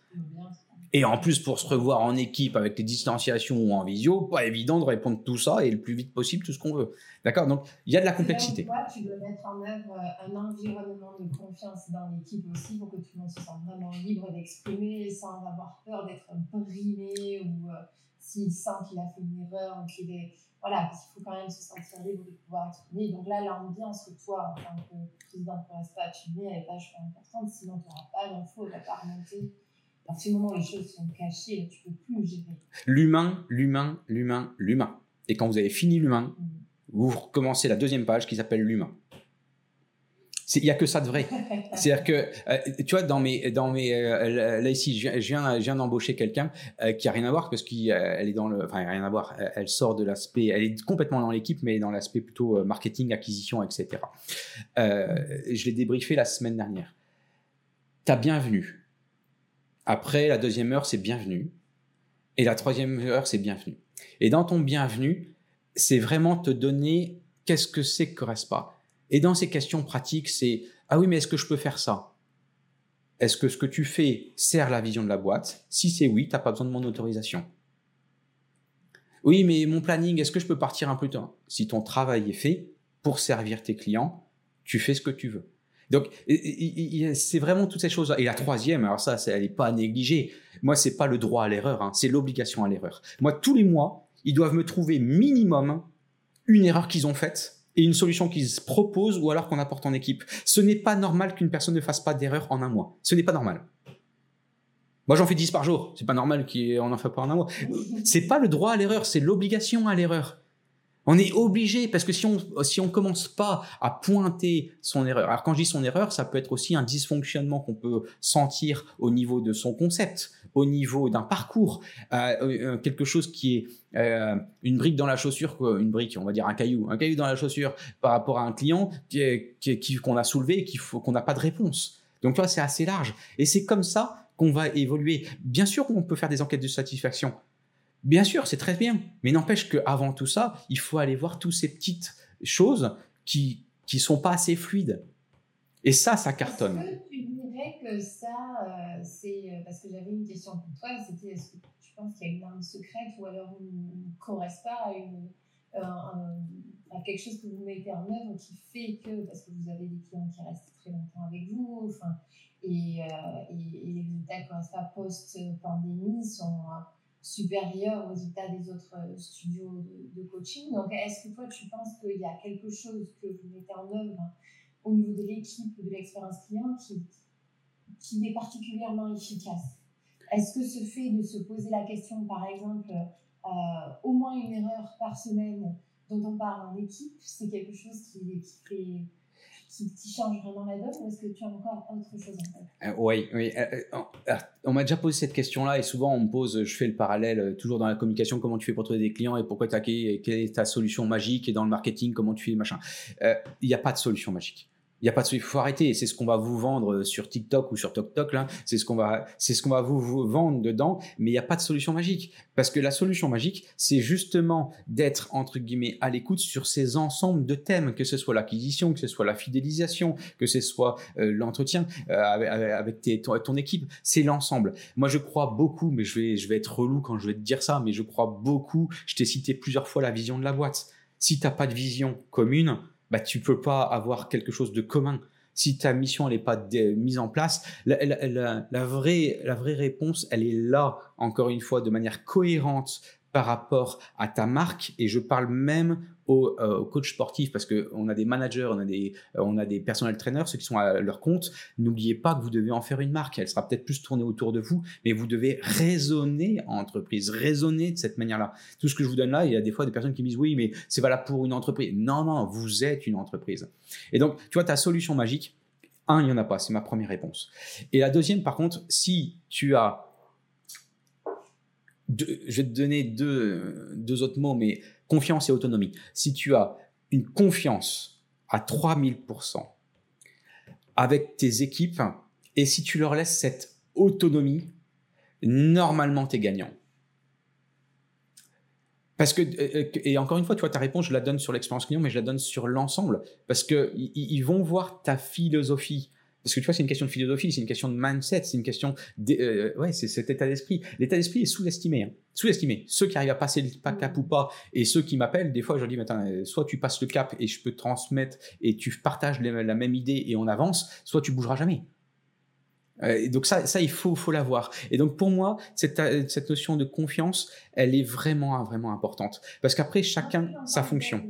Et en plus, pour se revoir en équipe avec les distanciations ou en visio, pas évident de répondre tout ça et le plus vite possible tout ce qu'on veut. D'accord? Donc, il y a de la complexité. Là tu dois mettre en œuvre euh, un environnement de confiance dans l'équipe aussi pour que tout le monde se sente vraiment libre d'exprimer sans avoir peur d'être brimé ou euh, s'il sent qu'il a fait une erreur ou qu'il est. Voilà, parce qu'il faut quand même se sentir libre de pouvoir exprimer. Donc là, l'ambiance que toi, en tant que président de Foresta, tu mets, elle est vachement importante. Sinon, tu n'auras pas d'infos, tu n'auras pas remonté. À partir du moment où les choses sont cachées, tu ne peux plus gérer. L'humain, l'humain, l'humain, l'humain. Et quand vous avez fini l'humain, Mm. vous recommencez la deuxième page qui s'appelle l'humain. Il n'y a que ça de vrai. C'est-à-dire que, euh, tu vois, dans mes, dans mes, euh, là ici, je viens, je viens, d'embaucher quelqu'un euh, qui a rien à voir parce qu'elle est dans le, enfin, rien à voir. Elle sort de l'aspect, elle est complètement dans l'équipe, mais dans l'aspect plutôt marketing, acquisition, etc. je l'ai débriefé la semaine dernière. Ta bienvenue. Après, la deuxième heure, c'est bienvenue. Et la troisième heure, c'est bienvenue. Et dans ton bienvenue, c'est vraiment te donner qu'est-ce que c'est que pas et dans ces questions pratiques, c'est ah oui, mais est-ce que je peux faire ça? Est-ce que ce que tu fais sert la vision de la boîte? Si c'est oui, tu n'as pas besoin de mon autorisation. Oui, mais mon planning, est-ce que je peux partir un peu tôt? Si ton travail est fait pour servir tes clients, tu fais ce que tu veux. Donc, c'est vraiment toutes ces choses-là. Et la troisième, alors ça, elle n'est pas à négliger. Moi, c'est pas le droit à l'erreur, hein, c'est l'obligation à l'erreur. Moi, tous les mois, ils doivent me trouver minimum une erreur qu'ils ont faite et une solution qu'ils proposent ou alors qu'on apporte en équipe. Ce n'est pas normal qu'une personne ne fasse pas d'erreur en un mois. Ce n'est pas normal. Moi, j'en fais 10 par jour. C'est pas normal qu'on en fasse pas en un mois. C'est pas le droit à l'erreur, c'est l'obligation à l'erreur. On est obligé parce que si on si on commence pas à pointer son erreur. Alors quand je dis son erreur, ça peut être aussi un dysfonctionnement qu'on peut sentir au niveau de son concept, au niveau d'un parcours, euh, euh, quelque chose qui est euh, une brique dans la chaussure, une brique, on va dire un caillou, un caillou dans la chaussure par rapport à un client qui qu'on a soulevé et qu'on n'a pas de réponse. Donc vois, c'est assez large et c'est comme ça qu'on va évoluer. Bien sûr qu'on peut faire des enquêtes de satisfaction. Bien sûr, c'est très bien, mais n'empêche qu'avant tout ça, il faut aller voir toutes ces petites choses qui qui sont pas assez fluides. Et ça, ça cartonne. Est-ce que tu dirais que ça, euh, c'est euh, parce que j'avais une question pour toi, c'était est-ce que tu penses qu'il y a une arme secrète ou alors une, ne correspond pas à, une, à quelque chose que vous mettez en œuvre qui fait que, parce que vous avez des clients qui restent très longtemps avec vous, enfin, et, euh, et, et, les résultats correspondent post-pandémie sont supérieur aux résultats des autres euh, studios de, coaching. Donc, est-ce que toi, tu penses qu'il y a quelque chose que vous mettez en œuvre au niveau de l'équipe ou de l'expérience client qui, qui est particulièrement efficace? Est-ce que ce fait de se poser la question, par exemple, euh, au moins une erreur par semaine dont on parle en équipe, c'est quelque chose qui fait qui, change vraiment la donne ou est-ce que tu as encore autre chose en tête euh, Oui, oui. Euh, euh, on m'a déjà posé cette question-là et souvent on me pose, je fais le parallèle toujours dans la communication, comment tu fais pour trouver des clients et pourquoi tu as quelle est ta solution magique et dans le marketing, comment tu fais machin. Il n'y a pas de solution magique. Il y a pas de il faut arrêter. C'est ce qu'on va vous vendre sur TikTok ou sur TokTok. C'est ce qu'on va, c'est ce qu'on va vous, vendre dedans. Mais il n'y a pas de solution magique parce que la solution magique, c'est justement d'être entre guillemets à l'écoute sur ces ensembles de thèmes, que ce soit l'acquisition, que ce soit la fidélisation, que ce soit euh, l'entretien euh, avec, ton, équipe. C'est l'ensemble. Moi, je crois beaucoup, mais je vais, je vais être relou quand je vais te dire ça, mais je crois beaucoup. Je t'ai cité plusieurs fois la vision de la boîte. Si t'as pas de vision commune, bah, tu peux pas avoir quelque chose de commun. Si ta mission n'est pas mise en place, la, vraie, la vraie réponse, elle est là, encore une fois, de manière cohérente par rapport à ta marque. Et je parle même aux, euh, coachs sportifs parce qu'on a des managers, on a des, euh, on a des personnels trainers, ceux qui sont à leur compte. N'oubliez pas que vous devez en faire une marque. Elle sera peut-être plus tournée autour de vous, mais vous devez raisonner en entreprise, raisonner de cette manière-là. Tout ce que je vous donne là, il y a des fois des personnes qui disent oui, mais c'est valable pour une entreprise. Non, non, vous êtes une entreprise. Et donc, tu vois, ta solution magique, un, il n'y en a pas, c'est ma première réponse. Et la deuxième, par contre, si tu as je vais te donner deux, deux autres mots, mais confiance et autonomie. Si tu as une confiance à 3000% avec tes équipes, et si tu leur laisses cette autonomie, normalement, tu es gagnant. Parce que, euh, et encore une fois, tu vois, ta réponse, je la donne sur l'expérience client, mais je la donne sur l'ensemble. Parce que ils vont voir ta philosophie. Parce que tu vois, c'est une question de philosophie, c'est une question de mindset, c'est une question. Euh, ouais, c'est cet état d'esprit. L'état d'esprit est sous-estimé. Hein. Sous-estimé. Ceux qui arrivent à passer le cap ou pas, et ceux qui m'appellent, des fois, je leur dis, attends, euh, soit tu passes le cap et je peux te transmettre et tu partages la même idée et on avance, soit tu bougeras jamais. Euh, donc ça, ça il faut, faut l'avoir. Et donc pour moi, cette, euh, cette notion de confiance, elle est vraiment, vraiment importante. Parce qu'après, chacun sa fonction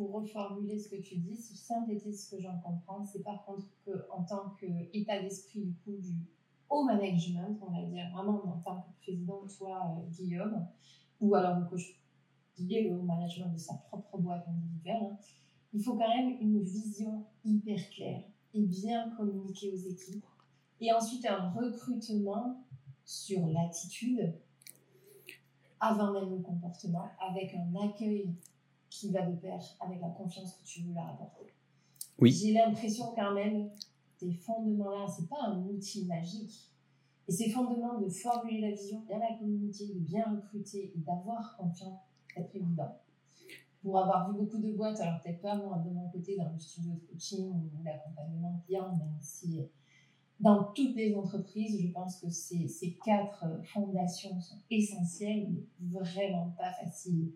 pour reformuler ce que tu dis, si synthétise ce que j'en comprends, c'est par contre qu'en tant qu'état d'esprit du coup du haut management, on va dire vraiment en tant que président, toi euh, Guillaume, ou alors le coach lié au management de sa propre boîte individuelle, hein, il faut quand même une vision hyper claire et bien communiquer aux équipes. Et ensuite, un recrutement sur l'attitude, avant même le comportement, avec un accueil qui va de pair avec la confiance que tu veux leur apporter. Oui. J'ai l'impression quand même, ces fondements-là, c'est pas un outil magique. Et ces fondements de formuler la vision, bien la communiquer, de bien recruter et d'avoir confiance, être évident pour avoir vu beaucoup de boîtes, alors peut-être pas moi de mon côté dans le studio de coaching ou l'accompagnement client, même si dans toutes les entreprises, je pense que ces, ces quatre fondations sont essentielles, mais vraiment pas faciles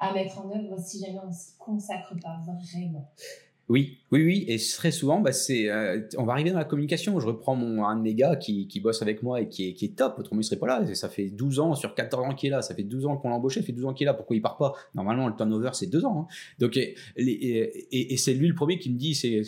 à mettre en œuvre si jamais on ne s'y consacre pas vraiment. Oui, oui, oui, et très souvent, bah, c'est, euh, on va arriver dans la communication. Je reprends mon, un de mes gars qui, qui bosse avec moi et qui est, qui est top, autrement il serait pas là. Ça fait 12 ans sur 14 ans qu'il est là, ça fait 12 ans qu'on l'a embauché, ça fait 12 ans qu'il est là. Pourquoi il part pas? Normalement, le turnover, c'est 2 ans. Hein. Donc, et, et, c'est lui le premier qui me dit c'est,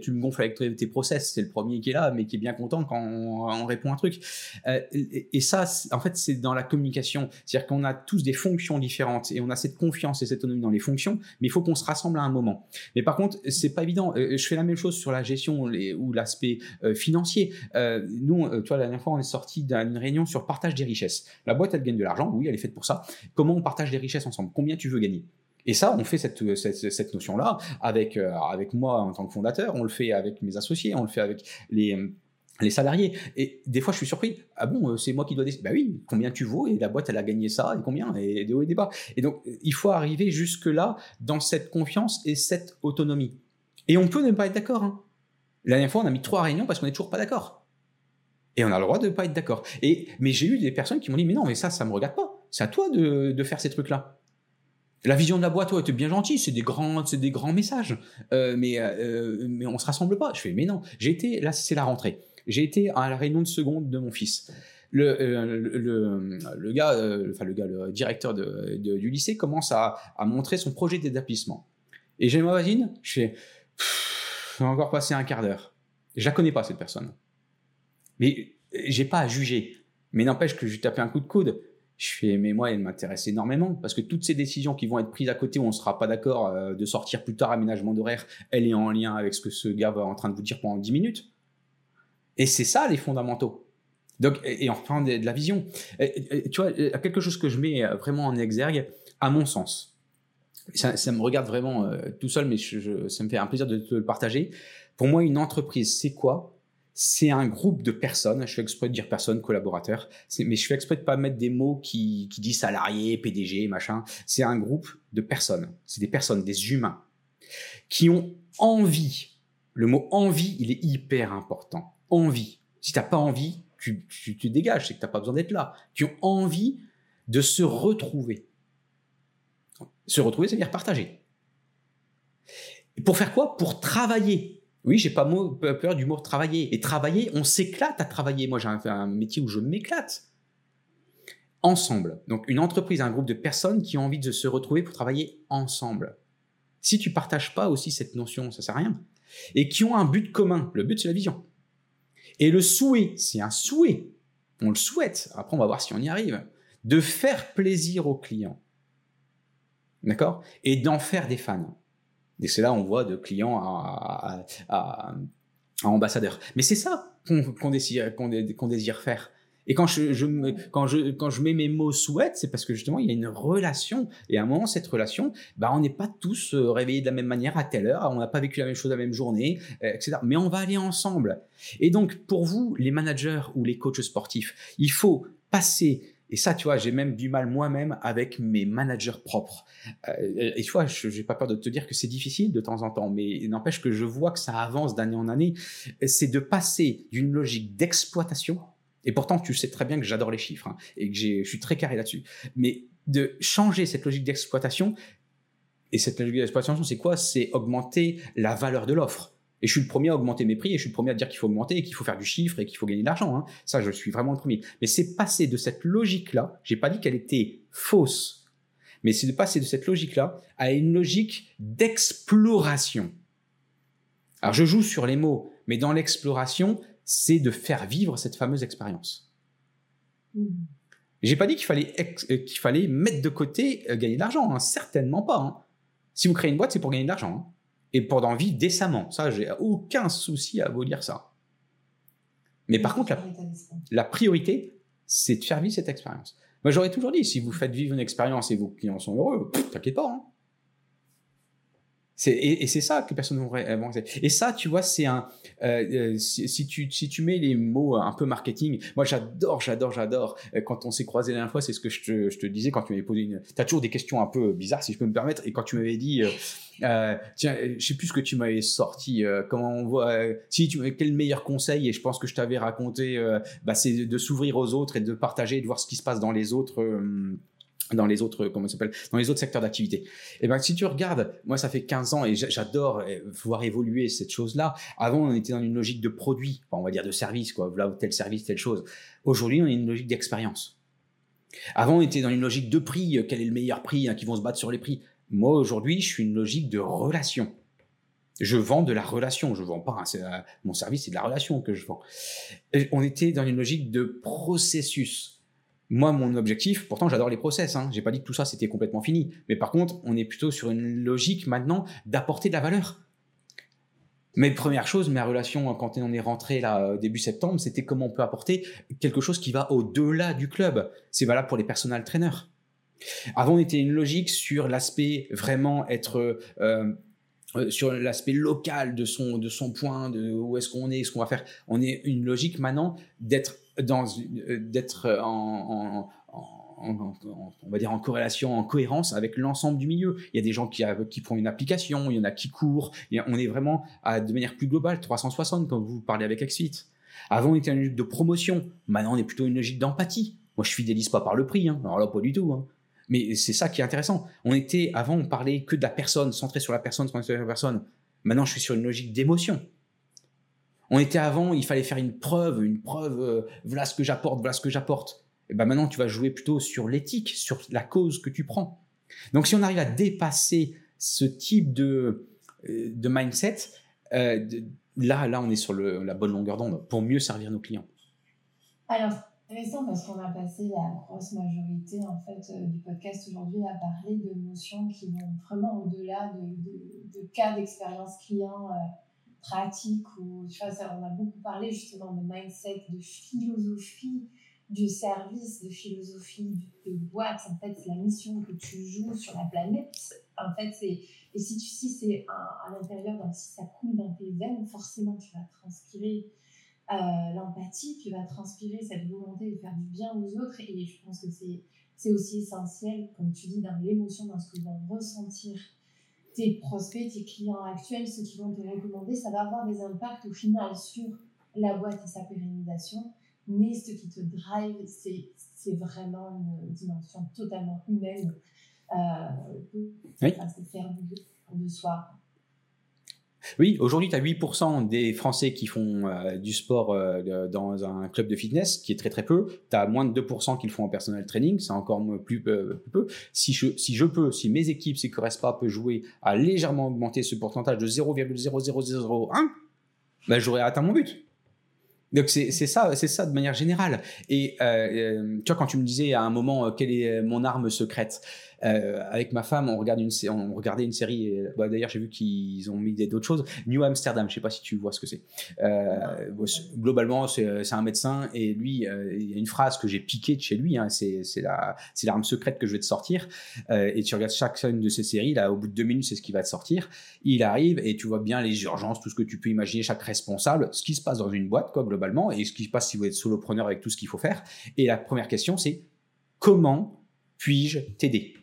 tu me gonfles avec tes process. C'est le premier qui est là, mais qui est bien content quand on, répond un truc. Euh, et, ça, en fait, c'est dans la communication. C'est-à-dire qu'on a tous des fonctions différentes et on a cette confiance et cette autonomie dans les fonctions, mais il faut qu'on se rassemble à un moment. Mais par contre, c'est pas évident. Euh, je fais la même chose sur la gestion ou l'aspect euh, financier. Euh, nous, tu vois, la dernière fois, on est sorti d'une réunion sur partage des richesses. La boîte, elle gagne de l'argent. Oui, elle est faite pour ça. Comment on partage les richesses ensemble? Combien tu veux gagner? Et ça, on fait cette, cette, notion-là avec, avec moi en tant que fondateur, on le fait avec mes associés, on le fait avec les, les salariés. Et des fois, je suis surpris. Ah bon, c'est moi qui dois décider. Bah oui, combien tu vaux Et la boîte, elle a gagné ça, et combien Et des hauts et des bas. Et donc, il faut arriver jusque-là dans cette confiance et cette autonomie. Et on peut ne pas être d'accord. Hein. La dernière fois, on a mis trois réunions parce qu'on n'est toujours pas d'accord. Et on a le droit de ne pas être d'accord. Et mais j'ai eu des personnes qui m'ont dit mais non mais ça ça me regarde pas. C'est à toi de, faire ces trucs là. La vision de la boîte, toi, t'es bien gentil, c'est des grands, c'est des grands messages, euh, mais euh, mais on se rassemble pas. Je fais mais non. J'ai été là, c'est la rentrée. J'ai été à la réunion de seconde de mon fils. Le, euh, gars, enfin le gars, le directeur du lycée commence à, montrer son projet d'établissement. Et j'ai ma voisine, je fais va encore passer un quart d'heure. Je la connais pas, cette personne. Mais j'ai pas à juger. Mais n'empêche que je tapais un coup de coude. Je fais, mais moi, elle m'intéresse énormément parce que toutes ces décisions qui vont être prises à côté où on sera pas d'accord euh, de sortir plus tard, aménagement d'horaire, elle est en lien avec ce que ce gars va en train de vous dire pendant 10 minutes. Et c'est ça les fondamentaux. Donc, et, enfin de, de, la vision. tu vois, quelque chose que je mets vraiment en exergue, à mon sens, ça, me regarde vraiment euh, tout seul, mais ça me fait un plaisir de te le partager. Pour moi, une entreprise, c'est quoi? C'est un groupe de personnes. Je fais exprès de dire personnes, collaborateurs, mais je fais exprès de pas mettre des mots qui, qui disent salariés, PDG, machin. C'est un groupe de personnes. C'est des personnes, des humains, qui ont envie. Le mot envie, il est hyper important. Envie. Si t'as pas envie, tu, tu, dégages, c'est que t'as pas besoin d'être là. Qui ont envie de se retrouver se retrouver, c'est-à-dire partager. pour faire quoi? Pour travailler. Oui, j'ai pas peur du mot travailler. Et travailler, on s'éclate à travailler. Moi, j'ai un, un métier où je m'éclate. Ensemble. Donc, une entreprise, un groupe de personnes qui ont envie de se retrouver pour travailler ensemble. Si tu partages pas aussi cette notion, ça sert à rien. Et qui ont un but commun. Le but, c'est la vision. Et le souhait, c'est un souhait. On le souhaite. Après, on va voir si on y arrive. De faire plaisir aux clients. D'accord? Et d'en faire des fans. Et c'est là on voit de clients à, à, ambassadeurs. Mais c'est ça qu'on désire, qu'on désire faire. Et quand je, je quand je, quand je mets mes mots souhaite, c'est parce que justement, il y a une relation. Et à un moment, cette relation, bah, on n'est pas tous euh, réveillés de la même manière à telle heure, on n'a pas vécu la même chose la même journée, euh, etc. Mais on va aller ensemble. Et donc, pour vous, les managers ou les coachs sportifs, il faut passer et ça, tu vois, j'ai même du mal moi-même avec mes managers propres. Euh, et tu vois, je n'ai pas peur de te dire que c'est difficile de temps en temps, mais n'empêche que je vois que ça avance d'année en année. C'est de passer d'une logique d'exploitation, et pourtant tu sais très bien que j'adore les chiffres, hein, et que je suis très carré là-dessus, mais de changer cette logique d'exploitation. Et cette logique d'exploitation, c'est quoi? C'est augmenter la valeur de l'offre. Et je suis le premier à augmenter mes prix et je suis le premier à dire qu'il faut augmenter et qu'il faut faire du chiffre et qu'il faut gagner de l'argent. Hein. Ça, je suis vraiment le premier. Mais c'est passer de cette logique-là, j'ai pas dit qu'elle était fausse, mais c'est de passer de cette logique-là à une logique d'exploration. Alors je joue sur les mots, mais dans l'exploration, c'est de faire vivre cette fameuse expérience. Mmh. J'ai pas dit qu'il fallait, euh, qu'il fallait mettre de côté euh, gagner de l'argent, hein. certainement pas. Hein. Si vous créez une boîte, c'est pour gagner de l'argent. Hein. et pour d'en vivre décemment. Ça, j'ai aucun souci à vous dire ça. Mais par contre, la, priorité, c'est de faire vivre cette expérience. Moi, j'aurais toujours dit, si vous faites vivre une expérience et vos clients sont heureux, t'inquiète pas. Et, c'est ça que personne n'aurait Et ça, tu vois, c'est un. Euh, euh, si, tu, si tu mets les mots un peu marketing, moi j'adore, j'adore, j'adore. Euh, quand on s'est croisé la dernière fois, c'est ce que je te, je te, disais quand tu m'avais posé une. Tu as toujours des questions un peu bizarres, si je peux me permettre. Et quand tu m'avais dit, tiens, je sais plus ce que tu m'avais sorti, comment on voit. si tu quel meilleur conseil Et je pense que je t'avais raconté, bah, c'est de s'ouvrir aux autres et de partager, de voir ce qui se passe dans les autres dans les autres comment s'appelle dans les autres secteurs d'activité. Et eh ben si tu regardes, moi ça fait 15 ans et j'adore euh, voir évoluer cette chose-là. Avant on était dans une logique de produit, on va dire de service quoi, voilà tel service telle chose. Aujourd'hui on est une logique d'expérience. Avant on était dans une logique de prix, euh, quel est le meilleur prix, hein, qui vont se battre sur les prix. Moi aujourd'hui je suis une logique de relation. Je vends de la relation, je vends pas euh, mon service, c'est de la relation que je vends. on était dans une logique de processus moi, mon objectif, pourtant j'adore les process, hein, j'ai pas dit que tout ça c'était complètement fini, mais par contre, on est plutôt sur une logique maintenant d'apporter de la valeur. Mais première chose, ma relation quand on est rentré là euh, début septembre, c'était comment on peut apporter quelque chose qui va au-delà du club. C'est valable pour les personal trainers. Avant, on était une logique sur l'aspect vraiment être euh, euh, sur l'aspect local de son de son point, de où est-ce qu'on est, ce qu'on va faire. On est une logique maintenant d'être euh, d'être en, on va dire en corrélation, en cohérence avec l'ensemble du milieu. Il y a des gens qui, qui font une application, il y en a qui courent, on est vraiment de manière plus globale, 360 quand vous parlez avec XFIT. Avant, on était une logique de promotion, maintenant on est plutôt une logique d'empathie. Moi, je fidélise pas par le prix, hein. alors là, pas du tout. Hein. Mais c'est ça qui est intéressant. On était, avant, on parlait que de la personne, centré sur la personne, centré sur la personne. Maintenant, je suis sur une logique d'émotion. On était avant, il fallait faire une preuve, une preuve, euh, voilà ce que j'apporte, voilà ce que j'apporte. Et ben maintenant, tu vas jouer plutôt sur l'éthique, sur la cause que tu prends. Donc, si on arrive à dépasser ce type de, euh, de mindset, euh, là, là, on est sur la bonne longueur d'onde pour mieux servir nos clients. Alors, intéressant parce qu'on a passé la grosse majorité en fait du podcast aujourd'hui à parler de notions qui vont vraiment au-delà de, de, cas d'expérience client pratique ou tu vois, ça, on a beaucoup parlé justement de mindset, de philosophie du service, de philosophie de boîte. En fait, c'est la mission que tu joues sur la planète. En fait, c'est et si tu si c'est à l'intérieur, si ça coule dans tes veines, forcément tu vas transpirer euh, l'empathie, tu vas transpirer cette volonté de faire du bien aux autres. Et je pense que c'est c'est aussi essentiel, comme tu dis, dans l'émotion, dans ce que vont ressentir tes prospects, tes clients actuels, ceux qui vont te recommander, ça va avoir des impacts au final sur la boîte et sa pérennisation. Mais ce qui te drive, c'est vraiment une dimension totalement humaine. Euh, oui. faire de soi. Oui, aujourd'hui, tu as 8% des Français qui font euh, du sport euh, dans un club de fitness, qui est très très peu. Tu as moins de 2% qui le font en personal training, c'est encore plus, euh, peu. Si je, si je peux, si mes équipes, si pas peut jouer à légèrement augmenter ce pourcentage de 0,0001, ben, j'aurais atteint mon but. Donc c'est ça, c'est ça de manière générale. Et tu vois, quand tu me disais à un moment quelle est mon arme secrète, euh, avec ma femme, on, regarde une, on regardait une série. Bah, D'ailleurs, j'ai vu qu'ils ont mis d'autres choses. New Amsterdam, je sais pas si tu vois ce que c'est. Euh, globalement, c'est un médecin et lui, euh, il y a une phrase que j'ai piquée de chez lui. Hein, c'est l'arme secrète que je vais te sortir. Euh, et tu regardes chaque une de ces séries. Là, au bout de deux minutes, c'est ce qui va te sortir. Il arrive et tu vois bien les urgences, tout ce que tu peux imaginer, chaque responsable, ce qui se passe dans une boîte, quoi, globalement, et ce qui se passe si vous êtes solopreneur avec tout ce qu'il faut faire. Et la première question, c'est comment puis-je t'aider?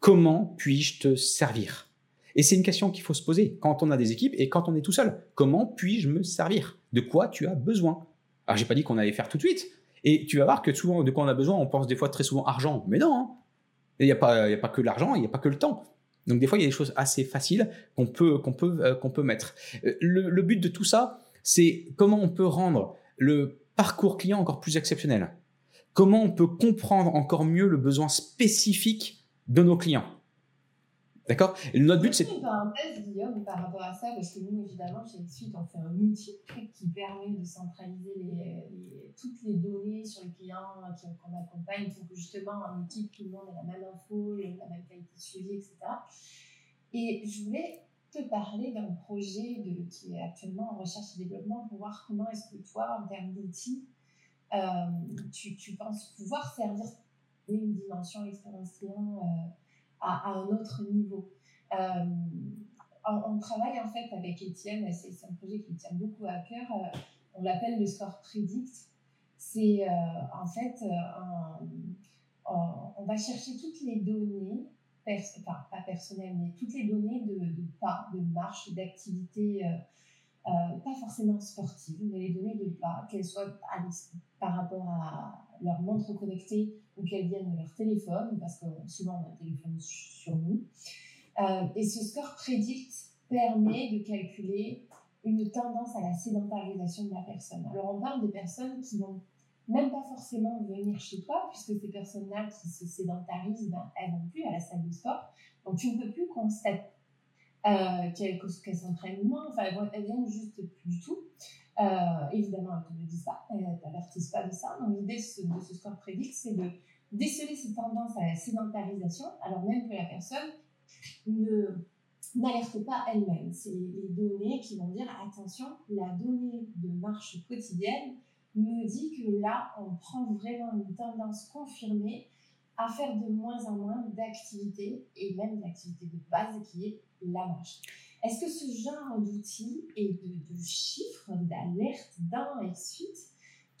Comment puis-je te servir? Et c'est une question qu'il faut se poser quand on a des équipes et quand on est tout seul. Comment puis-je me servir? De quoi tu as besoin? Alors, j'ai pas dit qu'on allait faire tout de suite. Et tu vas voir que souvent, de quoi on a besoin, on pense des fois très souvent argent. Mais non, hein. il n'y a, pas, a pas que l'argent, il n'y a pas que le temps. Donc des fois, il y a des choses assez faciles qu'on peut, peut, euh, peut mettre. Euh, le, but de tout ça, c'est comment on peut rendre le parcours client encore plus exceptionnel? Comment on peut comprendre encore mieux le besoin spécifique de nos clients. D'accord? Notre but, c'est. Une parenthèse, Guillaume, par rapport à ça, parce que nous, évidemment, chez Suite, on fait un outil qui permet de centraliser les, toutes les données sur les clients qu'on accompagne pour que justement, en équipe, tout le monde ait la même info, la même qualité de suivi, etc. Et je voulais te parler d'un projet de, qui est actuellement en recherche et développement pour voir comment est-ce que toi, en termes d'outils, euh, tu, tu, penses pouvoir servir une dimension expérience client euh, à, un autre niveau. Euh, on, travaille en fait avec Étienne, c'est un projet qui tient beaucoup à cœur, on l'appelle le score Predict. C'est en fait, on va chercher toutes les données pas personnelles, mais toutes les données de, pas, de marche, d'activité, euh, euh, pas forcément sportive, mais les données de pas, qu'elles soient par rapport à leur montre connectée ou qu'elles viennent de leur téléphone, parce que souvent on a un téléphone sur nous. Euh, et ce score Predict permet de calculer une tendance à la sédentarisation de la personne. Alors on parle de personnes qui vont même pas forcément venir chez toi, puisque ces personnes-là qui se sédentarisent, ben, elles vont plus à la salle de sport. Donc, tu ne peux plus constater euh, qu'elles s'entraînent moins, enfin, elles, viennent juste plus du tout. Euh, évidemment, elles ne te disent pas, elles ne pas de ça. Donc, l'idée de ce score prédict, c'est de déceler ces tendances à la sédentarisation, alors même que la personne ne n'alerte pas elle-même. C'est les données qui vont dire attention, la donnée de marche quotidienne me dit que là, on prend vraiment une tendance confirmée à faire de moins en moins d'activités et même d'activités de base qui est la marche. Est-ce que ce genre d'outils et de, chiffres, d'alerte d'un et de suite,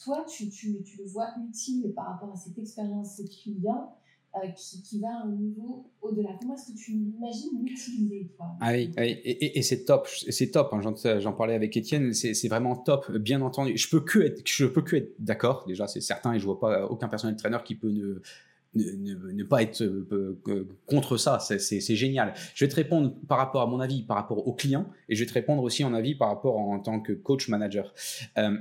toi, tu, tu, tu, le vois utile par rapport à cette expérience client euh, qui, qui, va à un niveau au-delà. Comment est-ce que tu imagines l'utiliser, toi? Ah oui, et, et, c'est top, c'est top. Hein, j'en parlais avec Étienne, c'est vraiment top, bien entendu. Je peux que être, peux que être d'accord. Déjà, c'est certain, et je vois pas aucun personnel traîneur qui peut ne ne, pas être euh, euh, contre ça, c'est génial. Je vais te répondre par rapport à mon avis, par rapport au client, et je vais te répondre aussi en avis par rapport en, tant que coach manager. Euh,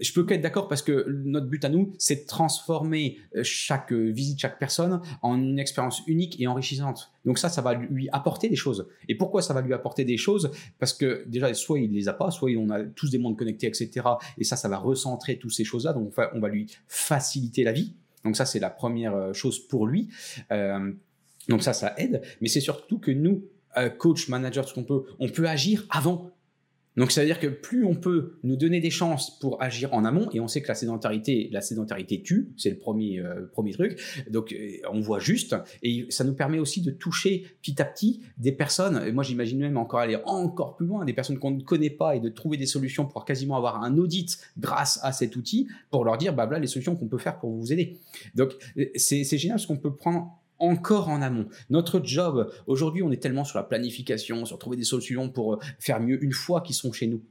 je peux qu'être d'accord parce que notre but à nous, c'est de transformer chaque visite, chaque personne en une expérience unique et enrichissante. Donc ça, ça va lui apporter des choses. Et pourquoi ça va lui apporter des choses? Parce que déjà, soit il les a pas, soit on a tous des mondes connectés, etc. Et ça, ça va recentrer toutes ces choses-là. Donc on va lui faciliter la vie. Donc ça, c'est la première euh, chose pour lui. Euh, donc ça, ça aide. Mais c'est surtout que nous, euh, coach, manager, tout ce qu'on peut, on peut agir avant. Donc, ça veut dire que plus on peut nous donner des chances pour agir en amont, et on sait que la sédentarité, la sédentarité tue, c'est le premier, euh, premier truc. Donc, euh, on voit juste, et ça nous permet aussi de toucher petit à petit des personnes. Et moi, j'imagine même encore aller encore plus loin, des personnes qu'on ne connaît pas, et de trouver des solutions pour quasiment avoir un audit grâce à cet outil, pour leur dire, bah voilà les solutions qu'on peut faire pour vous aider. Donc, euh, c'est génial parce qu'on peut prendre encore en amont. Notre job, aujourd'hui, on est tellement sur la planification, sur trouver des solutions pour euh, faire mieux une fois qu'ils sont chez nous.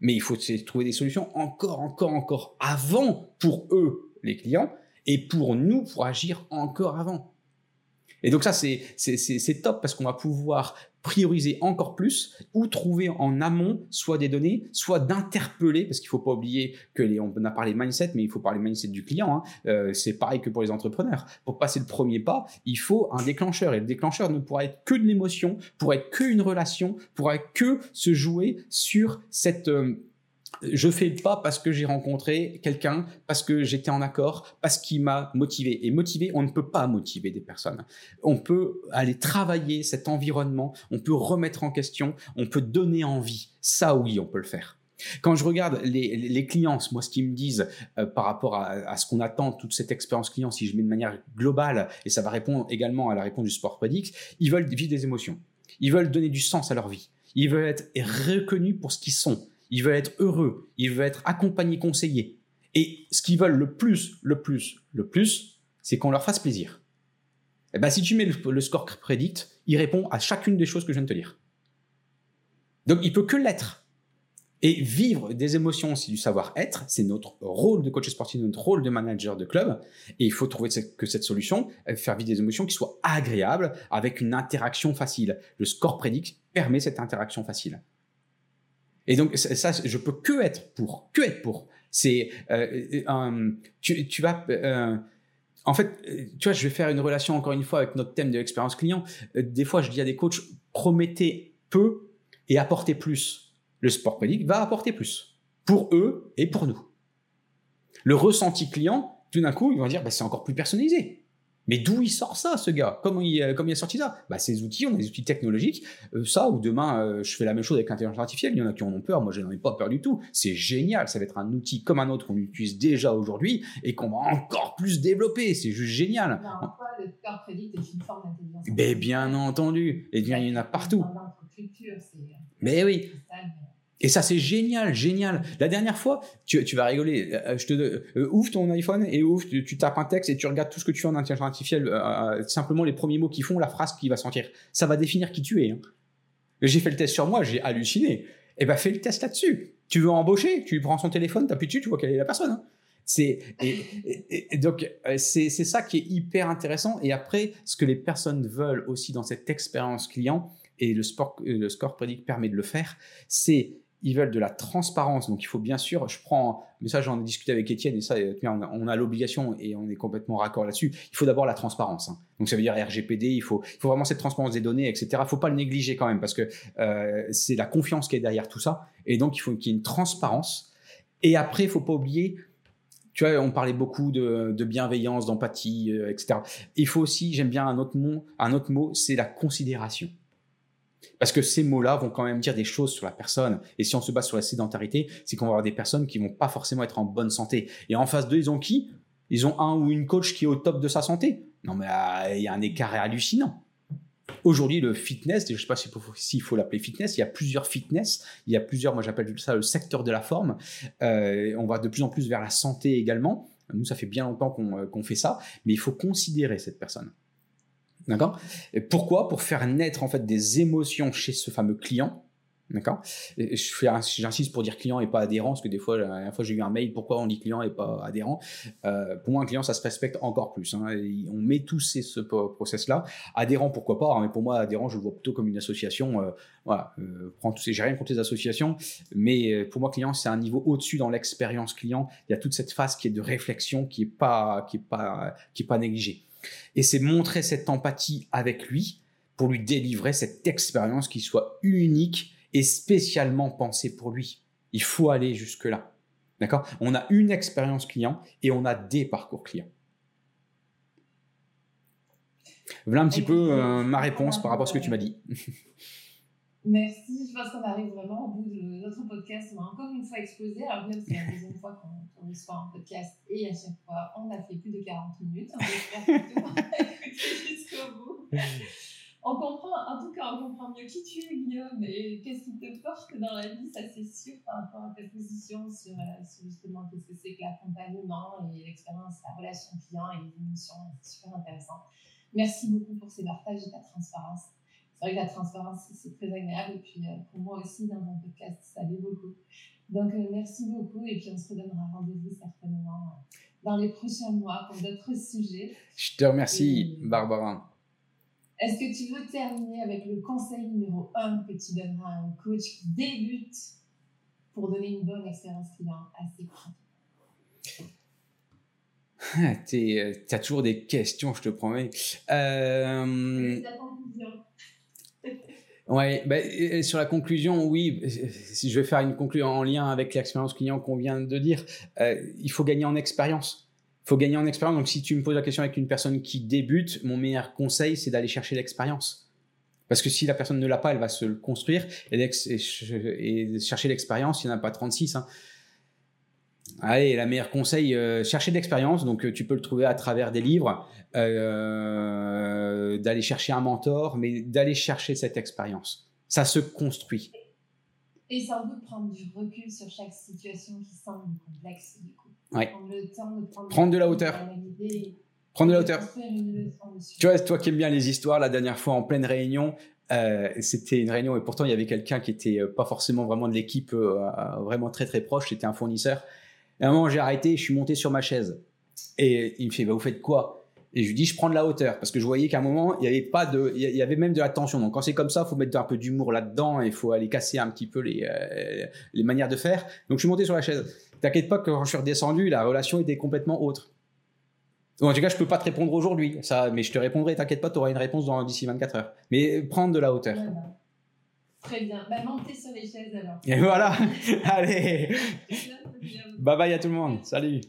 Mais il faut trouver des solutions encore, encore, encore avant pour eux, les clients, et pour nous, pour agir encore avant. Et donc ça, c'est top parce qu'on va pouvoir prioriser encore plus ou trouver en amont soit des données, soit d'interpeller, parce qu'il faut pas oublier que on a parlé mindset, mais il faut parler mindset du client. Hein. Euh, c'est pareil que pour les entrepreneurs. Pour passer le premier pas, il faut un déclencheur. Et le déclencheur ne pourra être que de l'émotion, pourra être que une relation, pourra que se jouer sur cette euh, je fais le pas parce que j'ai rencontré quelqu'un, parce que j'étais en accord, parce qu'il m'a motivé. Et motiver, on ne peut pas motiver des personnes. On peut aller travailler cet environnement, on peut remettre en question, on peut donner envie. Ça, oui, on peut le faire. Quand je regarde les, clients, moi, ce qu'ils me disent euh, par rapport à, ce qu'on attend, toute cette expérience client, si je mets de manière globale, et ça va répondre également à la réponse du sport Predix, ils veulent vivre des émotions. Ils veulent donner du sens à leur vie. Ils veulent être reconnus pour ce qu'ils sont ils veulent être heureux, ils veulent être accompagnés, conseillés. Et ce qu'ils veulent le plus, le plus, le plus, c'est qu'on leur fasse plaisir. Et eh ben, si tu mets le, score prédicte, il répond à chacune des choses que je viens de te dire. Donc, il peut que l'être. Et vivre des émotions, c'est du savoir-être, c'est notre rôle de coach sportif, notre rôle de manager de club. Et il faut trouver que cette solution, euh, faire vivre des émotions qui soient agréables, avec une interaction facile. Le score prédicte permet cette interaction facile. Et donc ça, je peux que être pour, que être pour. C'est euh, tu, vas euh, en fait, tu vois, je vais faire une relation encore une fois avec notre thème de l'expérience client. Euh, des fois, je dis à des coachs promettez peu et apportez plus. Le sport prédic va apporter plus pour eux et pour nous. Le ressenti client, tout d'un coup, ils vont dire bah, c'est encore plus personnalisé. Mais d'où il sort ça, ce gars? Comment il, euh, comment il a sorti ça? Bah, Ces outils, on a des outils technologiques. Euh, ça, ou demain, euh, je fais la même chose avec l'intelligence artificielle. Il y en a qui en ont peur. Moi, je n'en ai pas peur du tout. C'est génial. Ça va être un outil comme un autre qu'on utilise déjà aujourd'hui et qu'on va encore plus développer. C'est juste génial. Non, quoi, le est une forme d'intelligence Mais bien entendu. Et bien, il y en a partout. Dans culture, Mais oui. c'est ça, mais- Et ça, c'est génial, génial. La dernière fois, tu, vas rigoler. euh, je te euh, ouvre ton iPhone et ouvre, tu, tu tapes un texte et tu regardes tout ce que tu fais en intelligence artificielle, euh, euh, simplement les premiers mots qui font la phrase qui va sortir. Ça va définir qui tu es. hein. J'ai fait le test sur moi, j'ai halluciné. Eh ben, fais le test là-dessus. Tu veux embaucher, tu prends son téléphone, t'appuies dessus, tu vois quelle est la personne. hein. C'est donc euh, c'est ça qui est hyper intéressant. Et après, ce que les personnes veulent aussi dans cette expérience client et le, sport, euh, le score predict permet de le faire, c'est ils veulent de la transparence. Donc il faut bien sûr, je prends, mais ça j'en ai discuté avec Étienne et ça, on a, on a l'obligation et on est complètement raccord là-dessus. Il faut d'abord la transparence. hein. Donc ça veut dire RGPD, il faut, il faut vraiment cette transparence des données, etc. Il faut pas le négliger quand même parce que euh, c'est la confiance qui est derrière tout ça. Et donc il faut qu'il y ait une transparence. Et après, il faut pas oublier. Tu vois, on parlait beaucoup de, de bienveillance, d'empathie, euh, etc. Il faut aussi, j'aime bien un autre mot, un autre mot, c'est la considération. Parce que ces mots-là vont quand même dire des choses sur la personne. Et si on se base sur la sédentarité, c'est qu'on va avoir des personnes qui vont pas forcément être en bonne santé. Et en face d'eux, ils ont qui? Ils ont un ou une coach qui est au top de sa santé. Non, mais euh, il y a un écart hallucinant. Aujourd'hui, le fitness, je ne sais pas s'il faut, faut l'appeler fitness, il y a plusieurs fitness, il y a plusieurs, moi j'appelle ça le secteur de la forme. Euh, on va de plus en plus vers la santé également. Nous, ça fait bien longtemps qu'on euh, fait ça, mais il faut considérer cette personne. D'accord? Pourquoi? Pour faire naître en fait des émotions chez ce fameux client. D'accord J'insiste pour dire client et pas adhérent, parce que des fois, la dernière fois, j'ai eu un mail, pourquoi on dit client et pas adhérent? Euh, Pour moi, un client, ça se respecte encore plus. hein. On met tous ces, ce process-là. Adhérent, pourquoi pas, hein, mais pour moi, adhérent, je le vois plutôt comme une association. euh, voilà, euh, j'ai rien contre les associations, mais euh, pour moi, client, c'est un niveau au-dessus dans l'expérience client. Il y a toute cette phase qui est de réflexion qui est pas, pas, pas négligée. Et c'est montrer cette empathie avec lui pour lui délivrer cette expérience qui soit unique et spécialement pensée pour lui. Il faut aller jusque-là. D'accord? On a une expérience client et on a des parcours clients. Voilà un petit peu euh, ma réponse par rapport à ce que tu m'as dit. Merci, je pense qu'on arrive vraiment au bout de notre podcast. On a encore une fois explosé. Alors même c'est la deuxième fois qu'on qu'on reçoit un podcast et à chaque fois on a fait plus de 40 minutes. Jusqu'au bout. On comprend, en tout cas, on comprend mieux qui tu es, Guillaume, et qu'est-ce qui te porte dans la vie, ça c'est sûr, par rapport à ta position sur, euh, sur justement qu'est-ce que c'est que l'accompagnement et l'expérience, la relation client et les émotions. C'est super intéressant. Merci beaucoup pour ces partages et ta transparence. C'est vrai que la transparence, c'est très agréable. Et puis, euh, pour moi aussi, dans un podcast, ça l'est beaucoup. Donc, euh, merci beaucoup. Et puis, on se redonnera rendez-vous certainement euh, dans les prochains mois pour d'autres sujets. Je te remercie, Et- Barbara. Est-ce que tu veux terminer avec le conseil numéro 1 que tu donneras à un coach qui débute pour donner une bonne expérience client à ses clients? Tu as toujours des questions, je te promets. Euh. Ouais, bah, euh, sur la conclusion, oui, euh, si je vais faire une conclusion en lien avec l'expérience client qu'on vient de dire, euh, il faut gagner en expérience. Faut gagner en expérience. Donc, si tu me poses la question avec une personne qui débute, mon meilleur conseil, c'est d'aller chercher l'expérience. Parce que si la personne ne l'a pas, elle va se le construire. Et, et et chercher l'expérience, il n'y en a pas 36. Hein. Allez, la meilleure conseil, euh, chercher de l'expérience. Donc, euh, tu peux le trouver à travers des livres, euh, d'aller chercher un mentor, mais d'aller chercher cette expérience. Ça se construit. Et sans doute prendre du recul sur chaque situation qui semble complexe, du coup. Ouais. Prendre le temps de prendre, Prendre de la hauteur. Prendre de la hauteur. Tu vois, toi qui aimes bien les histoires, la dernière fois en pleine réunion, euh, c'était une réunion et pourtant il y avait quelqu'un qui était euh, pas forcément vraiment de l'équipe, euh, euh, vraiment très très proche, c'était un fournisseur. Et à un moment j'ai arrêté, je suis monté sur ma chaise et il me fait bah, vous faites quoi? Et je lui dis je prends de la hauteur parce que je voyais qu'à un moment il y avait pas de, il y avait même de la tension. Donc quand c'est comme ça, faut mettre un peu d'humour là-dedans et il faut aller casser un petit peu les euh, les manières de faire. Donc je suis monté sur la chaise. T'inquiète pas que quand je suis redescendu, la relation était complètement autre. En tout cas, je peux pas te répondre aujourd'hui, ça, mais je te répondrai. T'inquiète pas, tu auras une réponse dans d'ici 24 heures. Mais prendre de la hauteur. Voilà. Très bien. Bah, montez sur les chaises alors. Et voilà. Allez, bye bye à tout le monde. Salut.